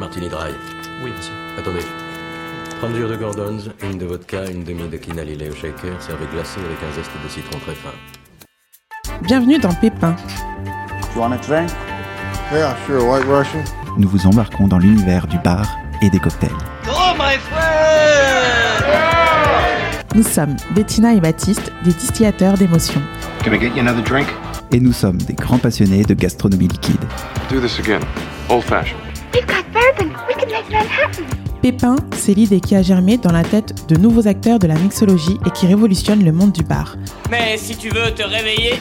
Martini Dry. Oui, monsieur. Attendez. 30 jours de Gordons, une de vodka, une demi de quina lillet au shaker, servi glacé avec un zeste de citron très fin. Bienvenue dans Pépin. You want? Yeah, sure. White Russian. nous vous embarquons dans l'univers du bar et des cocktails. Nous sommes Bettina et Baptiste, des distillateurs d'émotions. Can I get you another drink? Et nous sommes des grands passionnés de gastronomie liquide. Do this again. Old fashioned. We've got bourbon. We can make Manhattan. Pépin, c'est l'idée qui a germé dans la tête de nouveaux acteurs de la mixologie et qui révolutionne le monde du bar. Mais si tu veux te réveiller,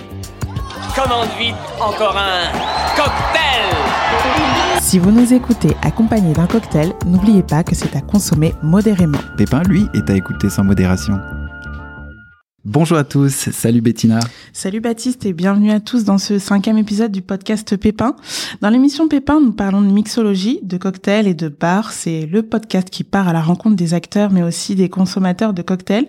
commande vite encore un cocktail Si vous nous écoutez accompagné d'un cocktail, n'oubliez pas que c'est à consommer modérément. Pépin, lui, est à écouter sans modération. Bonjour à tous, salut Bettina. Salut Baptiste et bienvenue à tous dans ce cinquième épisode du podcast Pépin. Dans l'émission Pépin, nous parlons de mixologie, de cocktails et de bars. C'est le podcast qui part à la rencontre des acteurs mais aussi des consommateurs de cocktails.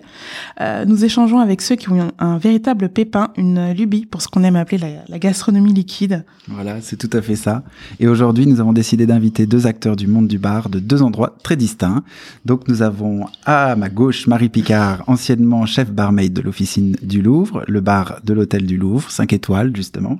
Euh, nous échangeons avec ceux qui ont un véritable pépin, une lubie pour ce qu'on aime appeler la, la gastronomie liquide. Voilà, c'est tout à fait ça. Et aujourd'hui, nous avons décidé d'inviter deux acteurs du monde du bar de deux endroits très distincts. Donc nous avons à ma gauche Marie Picard, anciennement chef barmaid de l'officine du Louvre, le bar de l'hôtel du Louvre, 5 étoiles justement.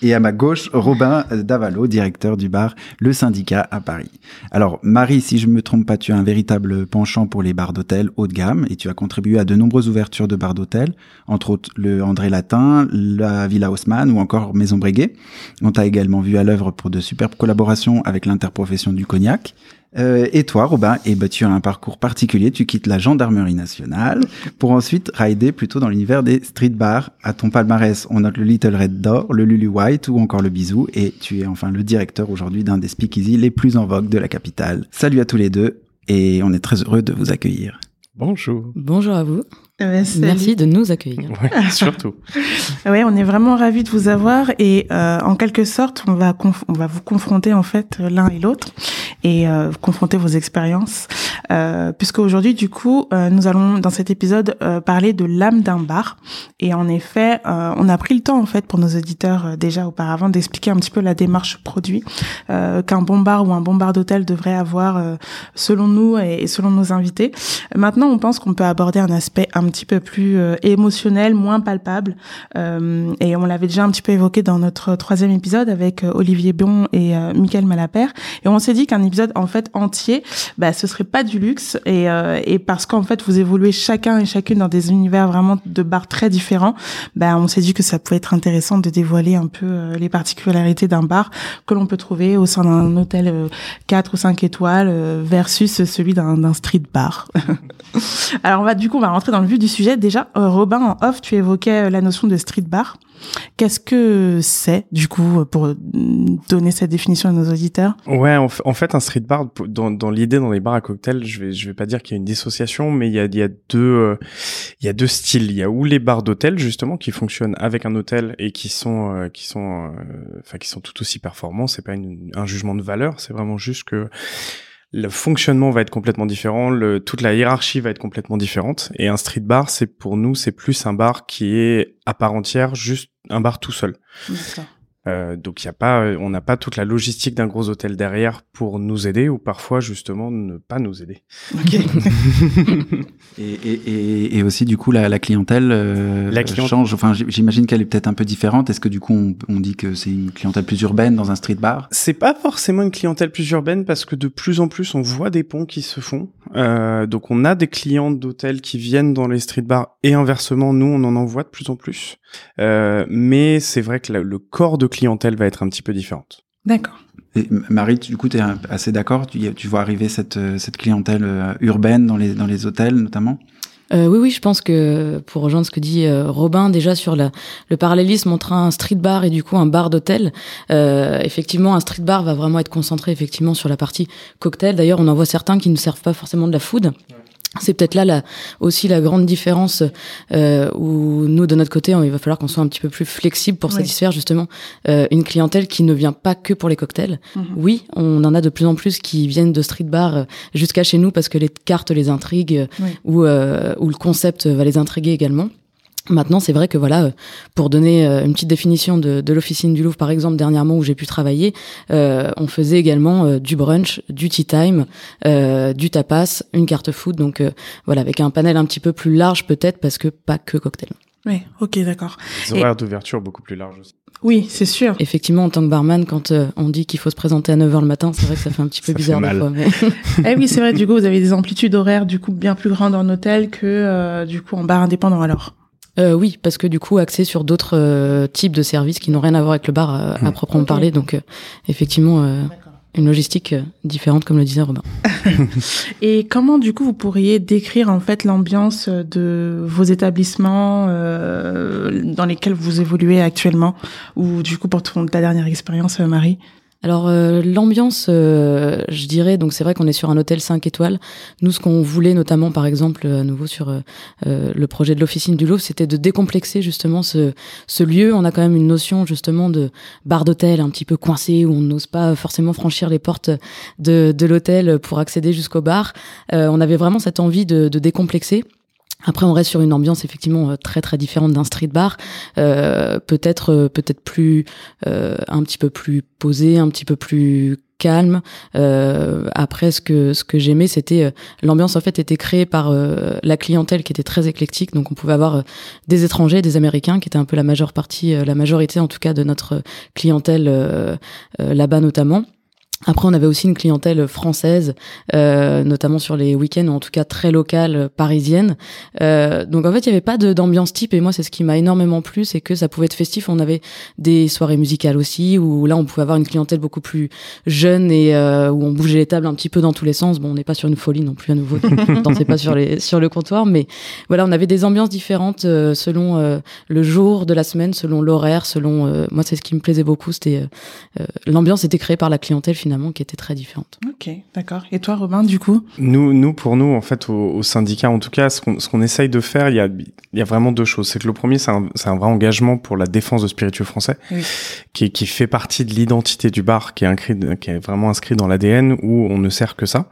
Et à ma gauche, Robin Davalo, directeur du bar Le Syndicat à Paris. Alors, Marie, si je me trompe pas, tu as un véritable penchant pour les bars d'hôtel haut de gamme et tu as contribué à de nombreuses ouvertures de bars d'hôtel, entre autres le André Latin, la Villa Haussmann ou encore Maison Breguet. On t'a également vu à l'œuvre pour de superbes collaborations avec l'interprofession du cognac. Euh, et toi, Robin, eh ben, tu as un parcours particulier. Tu quittes la gendarmerie nationale pour ensuite rider plutôt dans l'univers des street bars. À ton palmarès, on note le Little Red Door, le Lulu White ou encore le Bisou. Et tu es enfin le directeur aujourd'hui d'un des speakeasy les plus en vogue de la capitale. Salut à tous les deux et on est très heureux de vous accueillir. Bonjour. Bonjour à vous. Euh, salut. Merci de nous accueillir. Ouais, surtout. Ouais, on est vraiment ravis de vous avoir et euh, en quelque sorte, on va on va vous confronter en fait l'un et l'autre et euh, confronter vos expériences, euh, puisque aujourd'hui du coup, euh, nous allons dans cet épisode euh, parler de l'âme d'un bar et en effet, euh, on a pris le temps en fait pour nos auditeurs euh, déjà auparavant d'expliquer un petit peu la démarche produit euh, qu'un bon bar ou un bon bar d'hôtel devrait avoir euh, selon nous et, et selon nos invités. Maintenant, on pense qu'on peut aborder un aspect un petit peu plus euh, émotionnel, moins palpable. Euh, et on l'avait déjà un petit peu évoqué dans notre troisième épisode avec euh, Olivier Bion et Michael Malapert. Et on s'est dit qu'un épisode en fait entier, bah, ce serait pas du luxe. Et, et parce qu'en fait, vous évoluez chacun et chacune dans des univers vraiment de bars très différents, bah, on s'est dit que ça pouvait être intéressant de dévoiler un peu les particularités d'un bar que l'on peut trouver au sein d'un hôtel euh, 4 ou 5 étoiles versus celui d'un street bar. Alors on va du coup on va rentrer dans le vif du sujet. Déjà, euh, Robin en off, tu évoquais euh, la notion de street bar. Qu'est-ce que c'est du coup pour euh, donner cette définition à nos auditeurs? Ouais, en, fait, un street bar, dans, dans l'idée, dans les bars à cocktails, je vais, je vais pas dire qu'il y a une dissociation, mais il y a, il y a deux, euh, il y a deux styles. Il y a ou les bars d'hôtel justement qui fonctionnent avec un hôtel et qui sont, euh, qui sont, euh, qui sont tout aussi performants. C'est pas un jugement de valeur, c'est vraiment juste que le fonctionnement va être complètement différent, le, toute la hiérarchie va être complètement différente. Et un street bar, c'est pour nous, c'est plus un bar qui est à part entière, juste un bar tout seul. Euh, donc il y a pas, euh, on n'a pas toute la logistique d'un gros hôtel derrière pour nous aider ou parfois justement ne pas nous aider. Ok. Et, et, et, et aussi, du coup, la, la clientèle euh, La client- change. Enfin, j'imagine qu'elle est peut-être un peu différente. Est-ce que du coup, on, on dit que c'est une clientèle plus urbaine dans un street bar? C'est pas forcément une clientèle plus urbaine parce que de plus en plus on voit des ponts qui se font. Euh, donc on a des clients d'hôtels qui viennent dans les street bars et inversement nous on en envoie de plus en plus. Euh, mais c'est vrai que la- le corps de clientèle va être un petit peu différente. D'accord. Et, Marie, tu- du coup, tu es assez d'accord? Tu, tu vois arriver cette, euh, cette clientèle euh, urbaine dans les, dans les hôtels, notamment? Euh, oui, oui, je pense que pour rejoindre ce que dit euh, Robin, déjà sur la, le parallélisme entre un street bar et du coup un bar d'hôtel, euh, effectivement, un street bar va vraiment être concentré effectivement sur la partie cocktail. D'ailleurs, on en voit certains qui ne servent pas forcément de la food. C'est peut-être là la, aussi la grande différence euh, où nous, de notre côté, il va falloir qu'on soit un petit peu plus flexible pour Oui. satisfaire justement euh, une clientèle qui ne vient pas que pour les cocktails. Mhm. Oui, on en a de plus en plus qui viennent de street bar euh, jusqu'à chez nous parce que les cartes les intriguent Oui. ou, euh, ou le concept va les intriguer également. Maintenant, c'est vrai que voilà, pour donner une petite définition de, de l'officine du Louvre, par exemple, dernièrement où j'ai pu travailler, euh, on faisait également du brunch, du tea time, euh, du tapas, une carte food, donc voilà, avec un panel un petit peu plus large peut-être parce que pas que cocktail. Oui, ok, d'accord. Des horaires d'ouverture beaucoup plus larges aussi. Oui, c'est sûr. Effectivement, en tant que barman, quand euh, on dit qu'il faut se présenter à 9h le matin, c'est vrai que ça fait un petit peu bizarre des fois. Mais... eh oui, c'est vrai, du coup, vous avez des amplitudes horaires du coup bien plus grandes en hôtel que euh, du coup en bar indépendant alors. Euh, oui, parce que du coup, axé sur d'autres euh, types de services qui n'ont rien à voir avec le bar à, à hmm. proprement parler. Donc, effectivement, une logistique euh, différente, comme le disait Robin. Et comment, du coup, vous pourriez décrire en fait l'ambiance de vos établissements euh, dans lesquels vous évoluez actuellement, ou du coup pour ton, ta dernière expérience, euh, Marie? Alors euh, l'ambiance, euh, je dirais, donc c'est vrai qu'on est sur un hôtel 5 étoiles. Nous, ce qu'on voulait notamment, par exemple, à nouveau sur euh, le projet de l'officine du Louvre, c'était de décomplexer justement ce, ce lieu. On a quand même une notion justement de bar d'hôtel un petit peu coincé où on n'ose pas forcément franchir les portes de, de l'hôtel pour accéder jusqu'au bar. on avait vraiment cette envie de, de décomplexer. Après, on reste sur une ambiance effectivement euh, très très différente d'un street bar, euh, peut-être euh, peut-être plus euh, un petit peu plus posé, un petit peu plus calme. Euh, après, ce que ce que j'aimais, c'était l'ambiance en fait était créée par la clientèle qui était très éclectique. Donc, on pouvait avoir des étrangers, des Américains, qui étaient un peu la majeure partie, la majorité en tout cas de notre clientèle là-bas notamment. Après, on avait aussi une clientèle française, euh, notamment sur les week-ends, ou en tout cas très locale, parisienne. Euh, donc en fait, il n'y avait pas d'ambiance type, et moi, c'est ce qui m'a énormément plu, c'est que ça pouvait être festif. On avait des soirées musicales aussi, où là, on pouvait avoir une clientèle beaucoup plus jeune et euh, où on bougeait les tables un petit peu dans tous les sens. Bon, on n'est pas sur une folie non plus à nouveau, c'est pas sur les sur le comptoir, mais voilà, on avait des ambiances différentes euh, selon euh, le jour de la semaine, selon l'horaire, selon. Euh, moi, c'est ce qui me plaisait beaucoup, c'était l'ambiance était créée par la clientèle finalement qui était très différente. Ok, d'accord. Et toi, Robin, du coup? Nous, nous pour nous, en fait, au, syndicat, en tout cas, ce qu'on, ce qu'on essaye de faire, il y a, il y a vraiment deux choses. C'est que le premier, c'est un, c'est un vrai engagement pour la défense de spiritueux français, qui, qui fait partie de l'identité du bar, qui est, inscrit, qui est vraiment inscrit dans l'ADN, où on ne sert que ça.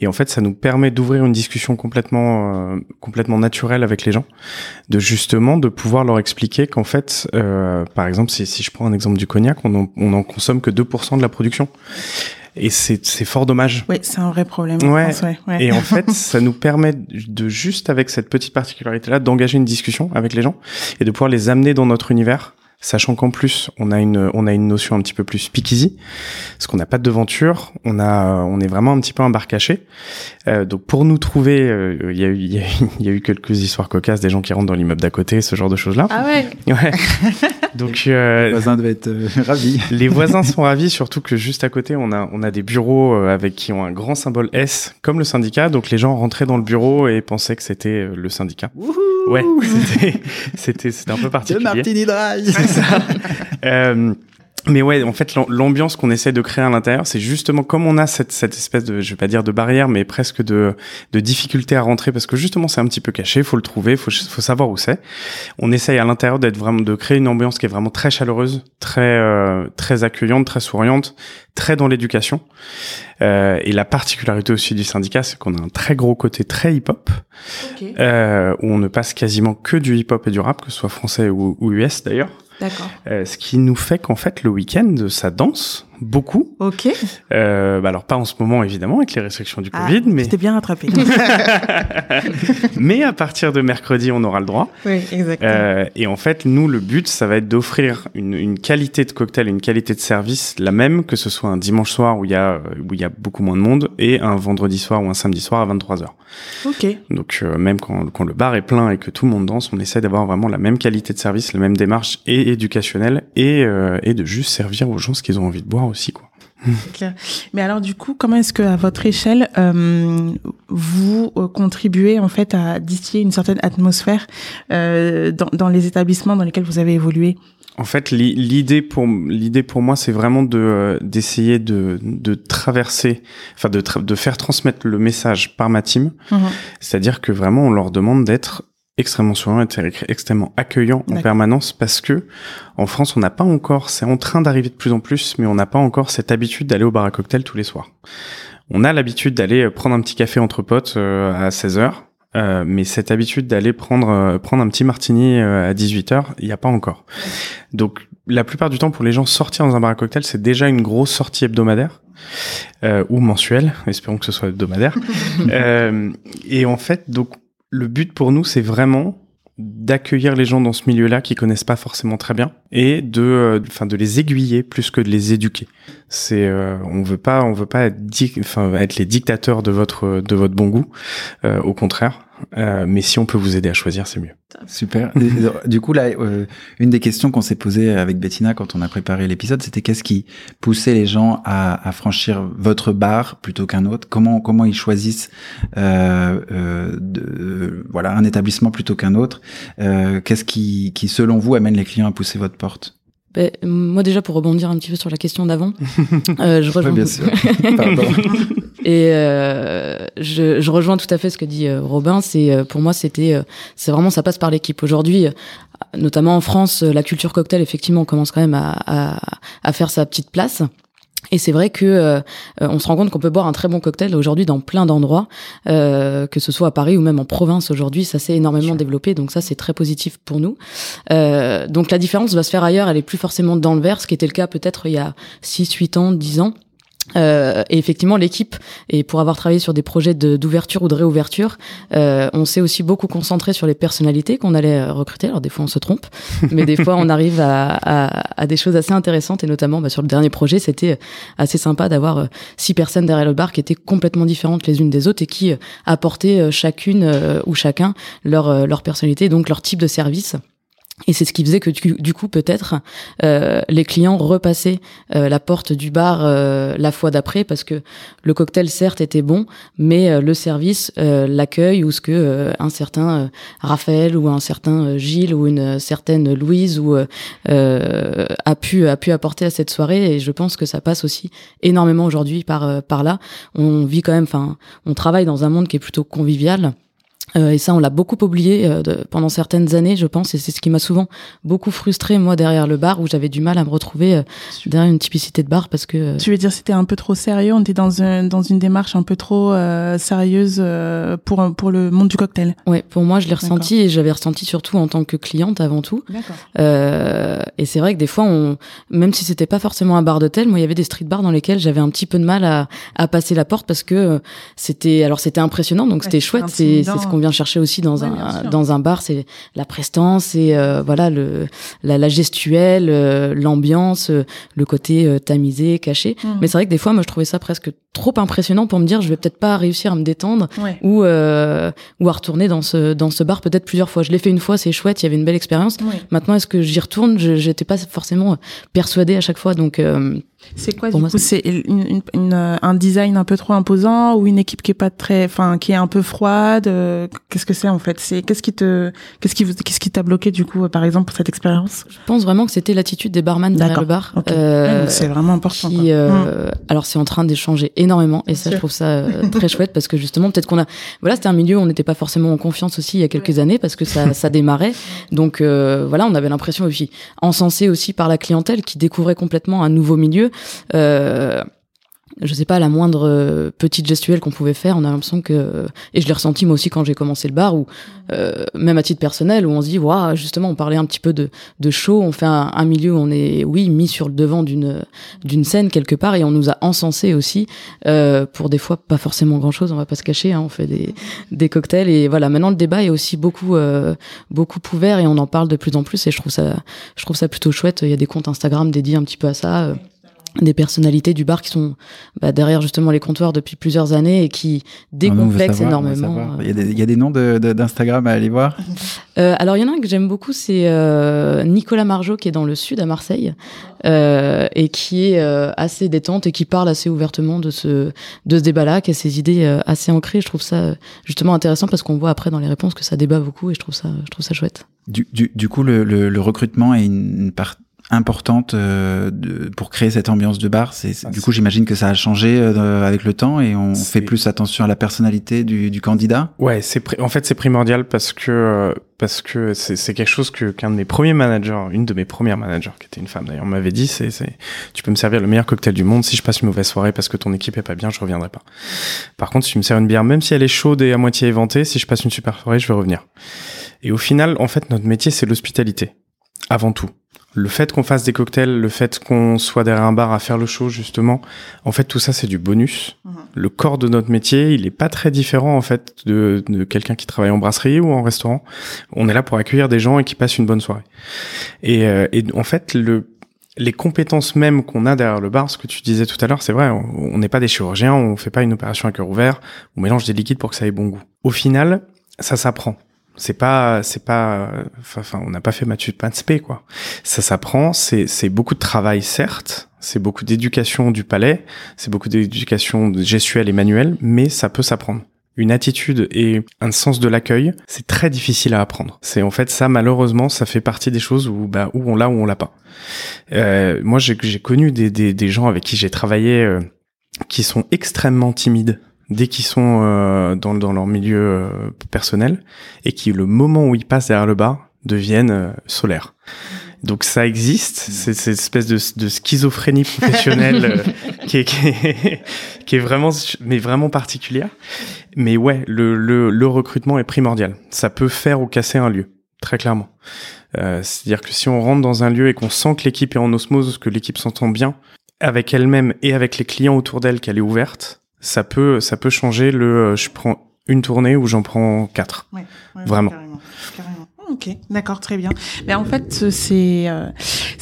Et en fait, ça nous permet d'ouvrir une discussion complètement, euh, complètement naturelle avec les gens, de justement de pouvoir leur expliquer qu'en fait, euh, par exemple, si, si je prends un exemple du cognac, on en, on en consomme que 2% de la production. Et c'est fort dommage. Oui, c'est un vrai problème. Ouais. ouais. Et en fait, ça nous permet de juste avec cette petite particularité-là d'engager une discussion avec les gens et de pouvoir les amener dans notre univers sachant qu'en plus on a une on a une notion un petit peu plus speakeasy parce qu'on n'a pas de devanture on a on est vraiment un petit peu un bar caché. Euh, donc pour nous trouver euh, il y a eu il y, a eu quelques histoires cocasses des gens qui rentrent dans l'immeuble d'à côté ce genre de choses là ah ouais. Ouais. Donc euh, les voisins devaient être euh, ravis. les voisins sont ravis surtout que juste à côté on a on a des bureaux euh, avec qui ont un grand symbole S comme le syndicat. Donc les gens rentraient dans le bureau et pensaient que c'était le syndicat ouais c'était c'était c'était un peu particulier. Martini Dry euh, mais ouais, en fait, l'ambiance qu'on essaie de créer à l'intérieur, c'est justement comme on a cette, cette espèce de, je vais pas dire de barrière, mais presque de, de difficulté à rentrer parce que justement c'est un petit peu caché, faut le trouver, faut, faut savoir où c'est. On essaye à l'intérieur d'être vraiment, de créer une ambiance qui est vraiment très chaleureuse, très, euh, très accueillante, très souriante, très dans l'éducation. Euh, et la particularité aussi du syndicat, c'est qu'on a un très gros côté très hip-hop, okay. euh, où on ne passe quasiment que du hip-hop et du rap, que ce soit français ou, ou US d'ailleurs. D'accord. Euh, ce qui nous fait qu'en fait le week-end ça danse beaucoup. Ok. Euh, bah alors pas en ce moment évidemment avec les restrictions du ah, Covid, mais c'était bien rattrapé. mais à partir de mercredi on aura le droit. Oui, exactement. Euh, et en fait nous le but ça va être d'offrir une, une qualité de cocktail, une qualité de service la même que ce soit un dimanche soir où il y a où il y a beaucoup moins de monde et un vendredi soir ou un samedi soir à 23 h Ok. Donc euh, même quand, quand le bar est plein et que tout le monde danse, on essaie d'avoir vraiment la même qualité de service, la même démarche et éducationnelle et euh, et de juste servir aux gens ce qu'ils ont envie de boire aussi quoi. C'est clair. Mais alors du coup, comment est-ce que à votre échelle euh, vous euh, contribuez en fait à distiller une certaine atmosphère euh, dans, dans, les établissements dans lesquels vous avez évolué? En fait, l'idée pour l'idée pour moi, c'est vraiment de d'essayer de, de traverser, enfin de, de faire transmettre le message par ma team. Mmh. C'est-à-dire que vraiment, on leur demande d'être extrêmement souriant, extrêmement accueillant en permanence parce que en France, on n'a pas encore, c'est en train d'arriver de plus en plus, mais on n'a pas encore cette habitude d'aller au bar à cocktail tous les soirs. On a l'habitude d'aller prendre un petit café entre potes euh, à 16 heures. Euh, mais cette habitude d'aller prendre euh, prendre un petit martini euh, à 18h, il n'y a pas encore. Donc la plupart du temps pour les gens sortir dans un bar à cocktail, c'est déjà une grosse sortie hebdomadaire euh, ou mensuelle, espérons que ce soit hebdomadaire. euh, et en fait, donc le but pour nous, c'est vraiment d'accueillir les gens dans ce milieu-là qui connaissent pas forcément très bien et de enfin de les aiguiller plus que de les éduquer. C'est euh, on veut pas on veut pas être enfin être les dictateurs de votre de votre bon goût. Euh, au contraire, euh, mais si on peut vous aider à choisir, c'est mieux. Super. du coup, là, euh, une des questions qu'on s'est posées avec Bettina quand on a préparé l'épisode, c'était qu'est-ce qui poussait les gens à, à franchir votre bar plutôt qu'un autre? Comment comment ils choisissent euh, euh de, voilà un établissement plutôt qu'un autre? Euh, Qu'est-ce qui, qui, selon vous, amène les clients à pousser votre porte? Ben, moi déjà pour rebondir un petit peu sur la question d'avant, euh, je rejoins. bien sûr. Pardon. Et euh, je, je, rejoins tout à fait ce que dit euh, Robin. C'est euh, pour moi c'était euh, c'est vraiment ça passe par l'équipe. Aujourd'hui, notamment en France, la culture cocktail effectivement commence quand même à, à, à faire sa petite place. Et c'est vrai que euh, on se rend compte qu'on peut boire un très bon cocktail aujourd'hui dans plein d'endroits, euh, que ce soit à Paris ou même en province aujourd'hui, ça s'est énormément développé, donc ça c'est très positif pour nous. Euh, donc la différence va se faire ailleurs, elle est plus forcément dans le verre, ce qui était le cas peut-être il y a 6, 8 ans, 10 ans. Euh, et effectivement, l'équipe, et pour avoir travaillé sur des projets d'ouverture ou de réouverture, euh, on s'est aussi beaucoup concentré sur les personnalités qu'on allait euh, recruter. Alors des fois, on se trompe, mais des fois, on arrive à, à, à, des choses assez intéressantes. Et notamment, bah, sur le dernier projet, c'était assez sympa d'avoir euh, six personnes derrière le bar qui étaient complètement différentes les unes des autres et qui apportaient chacune ou chacun leur, leur personnalité, donc leur type de service. Et c'est ce qui faisait que du coup peut-être euh, les clients repassaient euh, la porte du bar euh, la fois d'après parce que le cocktail certes était bon, mais euh, le service, euh, l'accueil ou ce que euh, un certain Raphaël ou un certain Gilles ou une certaine Louise ou a pu a pu apporter à cette soirée. Et je pense que ça passe aussi énormément aujourd'hui par par là. On vit quand même, enfin, on travaille dans un monde qui est plutôt convivial. Euh, et ça, on l'a beaucoup oublié euh, de, pendant certaines années, je pense, et c'est ce qui m'a souvent beaucoup frustré moi derrière le bar, où j'avais du mal à me retrouver euh, derrière une typicité de bar parce que. Euh, tu veux dire c'était un peu trop sérieux, on était dans un, dans une démarche un peu trop euh, sérieuse pour pour le monde du cocktail. Ouais, pour moi, je l'ai ressenti et j'avais ressenti surtout en tant que cliente avant tout. et c'est vrai que des fois, on, même si c'était pas forcément un bar d'hôtel, moi, il y avait des street bars dans lesquels j'avais un petit peu de mal à, à passer la porte parce que c'était alors c'était impressionnant, donc c'était chouette, c'est ce qu'on vient chercher aussi dans un dans un bar, c'est la prestance et euh, voilà le la, la gestuelle, euh, l'ambiance, euh, le côté tamisé, caché. Mmh. Mais c'est vrai que des fois, moi, je trouvais ça presque trop impressionnant pour me dire, je vais peut-être pas réussir à me détendre ouais. ou ou à retourner dans ce dans ce bar peut-être plusieurs fois. Je l'ai fait une fois, c'est chouette, il y avait une belle expérience. Ouais. Maintenant, est-ce que j'y retourne? J'étais pas forcément persuadée à chaque fois, donc. C'est quoi du coup C'est une, une, une, un design un peu trop imposant ou une équipe qui est pas très, enfin qui est un peu froide. Euh, qu'est-ce que c'est en fait? C'est qu'est-ce qui te, qu'est-ce qui vous, qu'est-ce qui t'a bloqué du coup par exemple pour cette expérience? Je pense vraiment que c'était l'attitude des barman derrière le bar. Okay. Euh, ouais, c'est vraiment important. Qui, euh, mmh. Alors c'est en train d'échanger énormément et ça je trouve ça euh, très chouette parce que justement peut-être qu'on a, voilà c'était un milieu où on n'était pas forcément en confiance aussi il y a quelques ouais. années parce que ça, ça démarrait. Donc euh, voilà on avait l'impression aussi encensé aussi par la clientèle qui découvrait complètement un nouveau milieu. Euh, je sais pas la moindre euh, petite gestuelle qu'on pouvait faire on a l'impression que et je l'ai ressenti moi aussi quand j'ai commencé le bar ou euh, même à titre personnel où on se dit waouh justement on parlait un petit peu de de show on fait un, milieu où on est oui mis sur le devant d'une d'une scène quelque part et on nous a encensé aussi euh, pour des fois pas forcément grand chose on va pas se cacher hein, on fait des cocktails et voilà. Maintenant le débat est aussi beaucoup euh, beaucoup ouvert et on en parle de plus en plus et je trouve ça je trouve ça plutôt chouette. Il y a des comptes Instagram dédiés un petit peu à ça des personnalités du bar qui sont bah, derrière justement les comptoirs depuis plusieurs années et qui décomplexent savoir, énormément. Il y, a des, il y, a des noms d'Instagram de, de, à aller voir? Euh, Alors il y en a un que j'aime beaucoup, c'est euh, Nicolas Margeau qui est dans le sud à Marseille euh, et qui est euh, assez détente et qui parle assez ouvertement de ce, de ce débat-là, qui a ses idées euh, assez ancrées. Je trouve ça justement intéressant parce qu'on voit après dans les réponses que ça débat beaucoup et je trouve ça, je trouve ça chouette. Du, du, du coup, le, le, le recrutement est une, une part importante euh, de, pour créer cette ambiance de bar. C'est, du coup, j'imagine que ça a changé euh, avec le temps et on fait plus attention à la personnalité du, du candidat? Ouais, c'est en fait c'est primordial parce que euh, parce que c'est, c'est quelque chose que qu'un de mes premiers managers, une de mes premières managers, qui était une femme d'ailleurs, m'avait dit. C'est, c'est tu peux me servir le meilleur cocktail du monde si je passe une mauvaise soirée parce que ton équipe est pas bien, je reviendrai pas. Par contre, si tu me sers une bière, même si elle est chaude et à moitié éventée, si je passe une super soirée, je vais revenir. Et au final, en fait, notre métier c'est l'hospitalité avant tout le fait qu'on fasse des cocktails, le fait qu'on soit derrière un bar à faire le show justement, en fait tout ça c'est du bonus. Mhm. Le corps de notre métier, il est pas très différent en fait de, de quelqu'un qui travaille en brasserie ou en restaurant. On est là pour accueillir des gens et qui passent une bonne soirée. Et, euh, et en fait le les compétences mêmes qu'on a derrière le bar, ce que tu disais tout à l'heure, c'est vrai, on n'est pas des chirurgiens, on fait pas une opération à cœur ouvert, on mélange des liquides pour que ça ait bon goût. Au final, ça s'apprend c'est pas c'est pas enfin on n'a pas fait Mathieu de spé quoi ça s'apprend c'est c'est beaucoup de travail certes c'est beaucoup d'éducation du palais c'est beaucoup d'éducation gestuelle et manuelle mais ça peut s'apprendre une attitude et un sens de l'accueil, c'est très difficile à apprendre. C'est en fait ça malheureusement, ça fait partie des choses où bah où on l'a ou on l'a pas. Euh, moi j'ai connu des, des, des gens avec qui j'ai travaillé euh, qui sont extrêmement timides dès qu'ils sont euh, dans, dans leur milieu euh, personnel et qui le moment où ils passent derrière le bar deviennent euh, solaires. Donc ça existe, c'est cette espèce de, de schizophrénie professionnelle qui, est, qui, est, qui, est, vraiment, mais vraiment particulière. Mais ouais, le, le, le, recrutement est primordial. Ça peut faire ou casser un lieu, très clairement. Euh, C'est-à-dire que si on rentre dans un lieu et qu'on sent que l'équipe est en osmose, que l'équipe s'entend bien avec elle-même et avec les clients autour d'elle, qu'elle est ouverte, ça peut, ça peut changer le. Euh, je prends une tournée ou j'en prends quatre. Ouais, Vraiment. Carrément, carrément. Ok, d'accord, très bien. Mais en fait, c'est euh,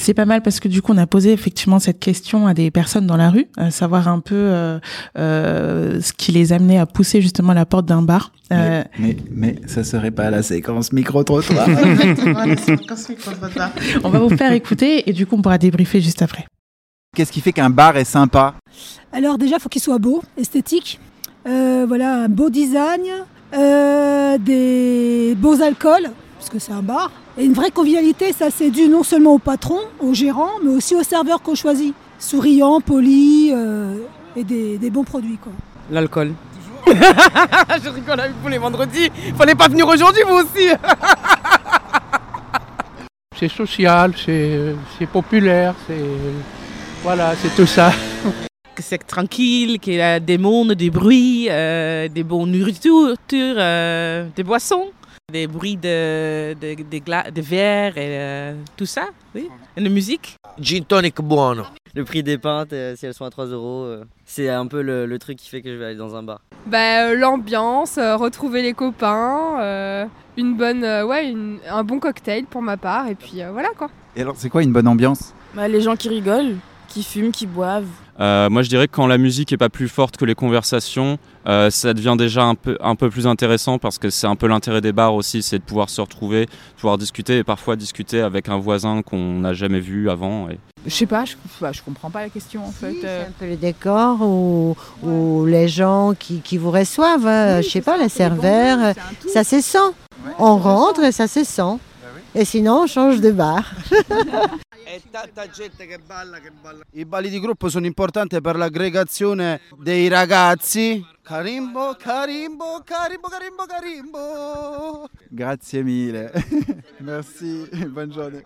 c'est pas mal parce que du coup, on a posé effectivement cette question à des personnes dans la rue, à savoir un peu euh, euh, ce qui les amenait à pousser justement à la porte d'un bar. Euh, mais, mais, ça serait pas la séquence micro trottoir. on va vous faire écouter et du coup, on pourra débriefer juste après. Qu'est-ce qui fait qu'un bar est sympa Alors déjà, il faut qu'il soit beau, esthétique. Euh, voilà, un beau design, euh, des beaux alcools, parce que c'est un bar. Et une vraie convivialité, ça c'est dû non seulement au patron, au gérant, mais aussi aux serveurs qu'on choisit. Souriants, polis euh, et des, bons produits. L'alcool. Je rigole avec vous les vendredis. Fallait pas venir aujourd'hui, vous aussi. c'est social, c'est populaire, c'est voilà, c'est tout ça. Que c'est tranquille, qu'il y a des mondes, des bruits, euh, des bonnes nourritures, euh, des boissons, des bruits de, de, de, de verre et euh, tout ça, oui. Et de musique. Gin tonic buono. Le prix des pintes, si elles sont à 3 euros, c'est un peu le, truc qui fait que je vais aller dans un bar. Bah, L'ambiance, retrouver les copains, une bonne, ouais, un bon cocktail pour ma part, et puis voilà quoi. Et alors, c'est quoi une bonne ambiance? Bah, Les gens qui rigolent qui fument, qui boivent. Euh, moi, je dirais que quand la musique est pas plus forte que les conversations, euh, ça devient déjà un peu, un peu plus intéressant parce que c'est un peu l'intérêt des bars aussi, c'est de pouvoir se retrouver, pouvoir discuter et parfois discuter avec un voisin qu'on n'a jamais vu avant. Et... Je sais pas, je, je comprends pas la question en fait. C'est un peu le décor ou, ou les gens qui, qui vous reçoivent, hein. je sais pas, les serveurs, ça se sent. On rentre et ça se sent. Et sinon, on change de bar. È tanta gente che balla, che balla. I balli di gruppo sono importanti per l'aggregazione dei ragazzi. Carimbo, carimbo, carimbo, carimbo, carimbo. Grazie mille. Merci, journée.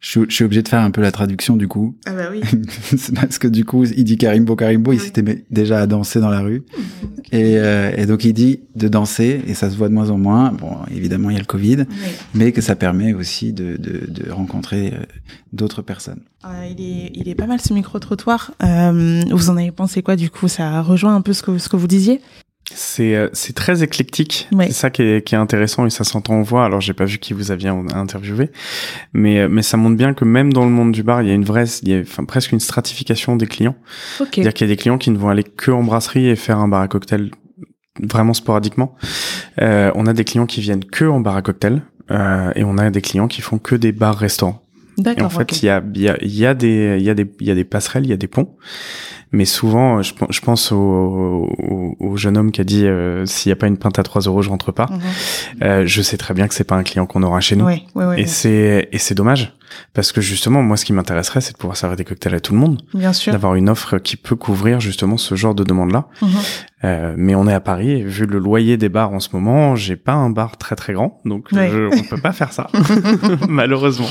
Je, je, suis obligé de faire un peu la traduction du coup. Ah bah oui. parce que du coup, il dit Karimbo Karimbo, il s'était déjà à danser dans la rue. Et, euh, et, donc il dit de danser, et ça se voit de moins en moins. Bon, évidemment, il y a le Covid, mais que ça permet aussi de, de, de rencontrer euh, d'autres personnes. Euh, il, est, il est pas mal ce micro-trottoir. Euh, vous en avez pensé quoi du coup? Ça rejoint un peu ce que, ce que vous disiez? C'est euh, c'est très éclectique. C'est ça qui est, qui est intéressant et ça s'entend en voix. Alors j'ai pas vu qui vous aviez interviewé, mais euh, mais ça montre bien que même dans le monde du bar, il y a une vraie, il y a enfin presque une stratification des clients. C'est-à-dire qu'il y a des clients qui ne vont aller que en brasserie et faire un bar à cocktail vraiment sporadiquement. Euh, on a des clients qui viennent que en bar à cocktail euh, et on a des clients qui font que des bars restaurants. Et en fait, il y a il y a il y a des il y a des il y a des passerelles, il y a des ponts. Mais souvent, je, je pense au, au, jeune homme qui a dit euh, s'il n'y a pas une pinte à 3 euros, je rentre pas. Mhm. Euh, je sais très bien que c'est pas un client qu'on aura chez nous. Oui, oui, oui, et c'est et c'est dommage Parce que justement, moi, ce qui m'intéresserait, c'est de pouvoir servir des cocktails à tout le monde. Bien sûr. D'avoir une offre qui peut couvrir justement ce genre de demande-là. Mhm. Euh, mais on est à Paris, et vu le loyer des bars en ce moment, j'ai pas un bar très très grand, donc Ouais. je- on peut pas faire ça, malheureusement.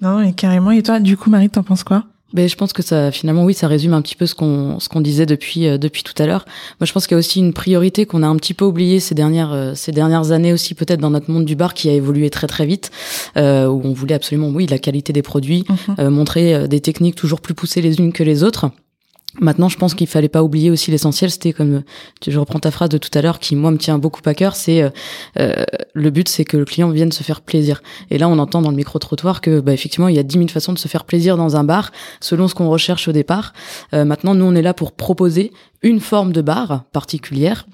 Non, et carrément. Et toi, du coup, Marie, t'en penses quoi? Ben, je pense que ça, finalement, oui, ça résume un petit peu ce qu'on, ce qu'on disait depuis, euh, depuis tout à l'heure. Moi, je pense qu'il y a aussi une priorité qu'on a un petit peu oubliée ces dernières, euh, ces dernières années aussi, peut-être dans notre monde du bar qui a évolué très très vite, euh, où on voulait absolument, oui, la qualité des produits, Mhm. montrer des techniques toujours plus poussées les unes que les autres. Maintenant, je pense qu'il fallait pas oublier aussi l'essentiel. C'était comme, tu- je reprends ta phrase de tout à l'heure, qui moi me tient beaucoup à cœur. C'est euh, euh, le but, c'est que le client vienne se faire plaisir. Et là, on entend dans le micro trottoir que, bah, effectivement, il y a 10 000 façons de se faire plaisir dans un bar, selon ce qu'on recherche au départ. Euh, maintenant, nous, on est là pour proposer une forme de bar particulière.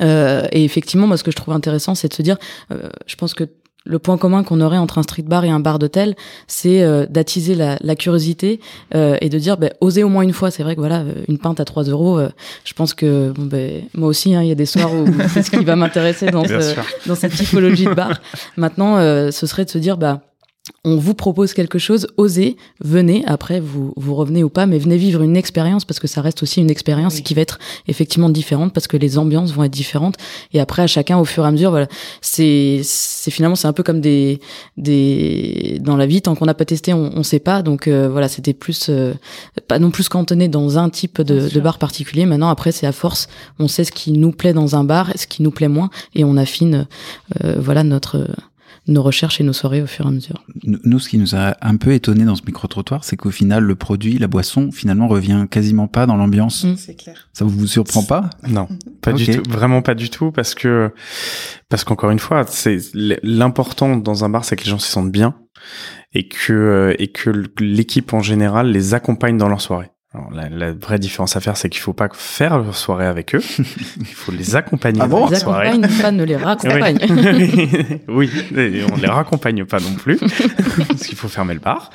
Euh, et effectivement, moi, ce que je trouve intéressant, c'est de se dire, euh, je pense que le point commun qu'on aurait entre un street bar et un bar d'hôtel, c'est euh, d'attiser la, la curiosité euh, et de dire, ben, oser au moins une fois. C'est vrai que voilà, euh, une pinte à 3 euros, euh, je pense que bon, ben, moi aussi, hein, il y a des soirs où c'est ce qui va m'intéresser dans, ce- dans cette typologie de bar. Maintenant, euh, ce serait de se dire, bah, on vous propose quelque chose, osez, venez, après vous, vous revenez ou pas, mais venez vivre une expérience parce que ça reste aussi une expérience qui va être effectivement différente parce que les ambiances vont être différentes. Et après à chacun au fur et à mesure, voilà, c'est c'est finalement c'est un peu comme des des dans la vie tant qu'on n'a pas testé on, on sait pas. Donc euh, voilà c'était plus euh, pas non plus cantonné dans un type de, de bar particulier. Maintenant après c'est à force. On sait ce qui nous plaît dans un bar, ce qui nous plaît moins et on affine euh, voilà notre nos recherches et nos soirées au fur et à mesure. Nous, ce qui nous a un peu étonné dans ce micro-trottoir, c'est qu'au final, le produit, la boisson, finalement, revient quasiment pas dans l'ambiance. C'est clair. Ça vous surprend pas? Non, pas du tout, vraiment pas du tout, parce que parce qu'encore une fois, c'est l'important dans un bar, c'est que les gens s'y sentent bien et que et que l'équipe en général les accompagne dans leur soirée. Alors, la, la vraie différence à faire, c'est qu'il faut pas faire leur soirée avec eux, il faut les accompagner Ah bon Les soirée. accompagne, pas ne les raccompagne. Oui. on les raccompagne pas non plus, parce qu'il faut fermer le bar.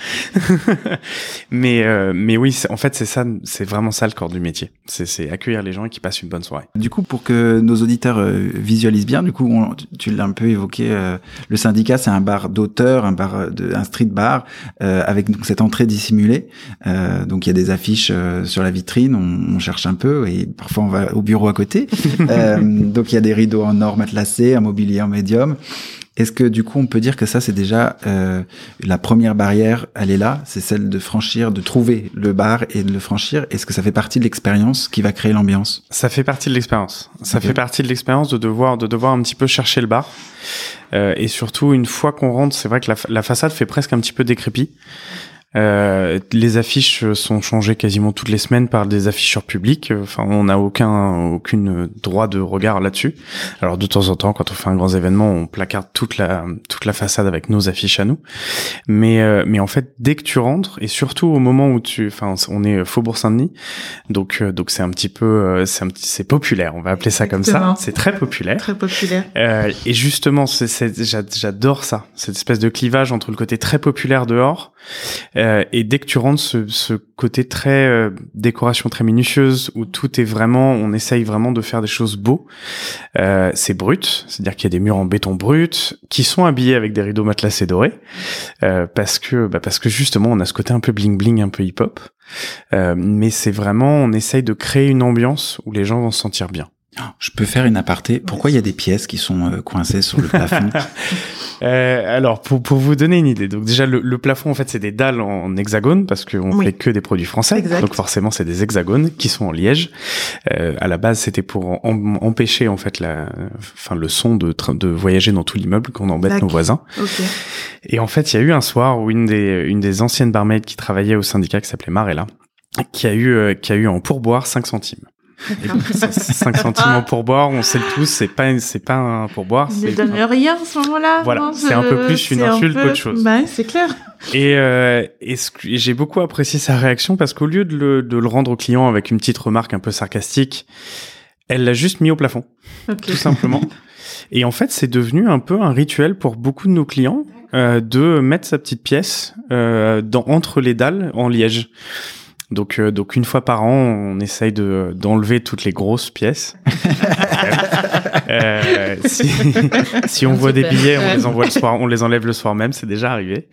mais euh, mais oui, en fait, c'est ça, c'est vraiment ça le corps du métier. C'est c'est accueillir les gens et qu'ils passent une bonne soirée. Du coup, pour que nos auditeurs euh, visualisent bien, du coup, on- tu- tu l'as un peu évoqué, euh, le syndicat, c'est un bar d'auteur, un bar de, un street bar euh, avec donc cette entrée dissimulée. Euh, donc il y a des affiches euh, sur la vitrine, on, on cherche un peu et parfois on va au bureau à côté. Euh, donc il y a des rideaux en or matelassés, un mobilier en médium. Est-ce que du coup on peut dire que ça c'est déjà euh, la première barrière, elle est là, c'est celle de franchir, de trouver le bar et de le franchir. Est-ce que ça fait partie de l'expérience qui va créer l'ambiance? Ça fait partie de l'expérience. Ça fait partie de l'expérience de devoir de devoir un petit peu chercher le bar. Euh, et surtout une fois qu'on rentre, c'est vrai que la, la façade fait presque un petit peu décrépit. Euh, les affiches sont changées quasiment toutes les semaines par des afficheurs publics. Enfin, on n'a aucun aucune droit de regard là-dessus. Alors de temps en temps, quand on fait un grand événement, on placarde toute la toute la façade avec nos affiches à nous. Mais euh, mais en fait, dès que tu rentres et surtout au moment où tu, enfin, on est Faubourg Saint-Denis, donc euh, donc c'est un petit peu euh, c'est un petit c'est populaire. On va appeler ça comme ça. C'est très populaire. Très populaire. Euh, et justement, c'est, c'est- j'a- j'adore ça, cette espèce de clivage entre le côté très populaire dehors euh, et dès que tu rentres, ce, côté très euh, décoration très minutieuse où tout est vraiment, on essaye vraiment de faire des choses beaux. Euh, c'est brut, c'est-à-dire qu'il y a des murs en béton brut qui sont habillés avec des rideaux matelassés dorés euh, parce que bah, parce que justement on a ce côté un peu bling bling, un peu hip hop. Euh, mais c'est vraiment, on essaye de créer une ambiance où les gens vont se sentir bien. Je peux faire une aparté. Pourquoi il y a des pièces qui sont euh, coincées sur le plafond Euh, alors pour pour vous donner une idée, donc déjà le, le plafond en fait c'est des dalles en hexagone parce qu'on Oui. fait que des produits français, Exact. donc forcément c'est des hexagones qui sont en liège. Euh, à la base c'était pour em- empêcher en fait la, enfin le son de de voyager dans tout l'immeuble qu'on embête nos voisins. Ok. Et en fait il y a eu un soir où une des une des anciennes barmaids qui travaillait au syndicat qui s'appelait Marella qui a eu euh, qui a eu en pourboire 5 centimes. Et donc, ça, 5 centimes en pourboire, on sait le tous, c'est pas c'est pas un pourboire, Il ne c'est donne rien à ce moment-là. Voilà, c'est un peu plus une un insulte peu- qu'autre chose. Bah, c'est clair. Et, euh, et j'ai beaucoup apprécié sa réaction parce qu'au lieu de le, de le rendre au client avec une petite remarque un peu sarcastique, elle l'a juste mis au plafond, Ok. tout simplement. Et en fait, c'est devenu un peu un rituel pour beaucoup de nos clients euh, de mettre sa petite pièce euh, dans, entre les dalles en liège. Donc, euh, donc une fois par an, on essaye de d'enlever toutes les grosses pièces. Euh, si, si on voit des billets, on les envoie le soir, on les enlève le soir même, c'est déjà arrivé.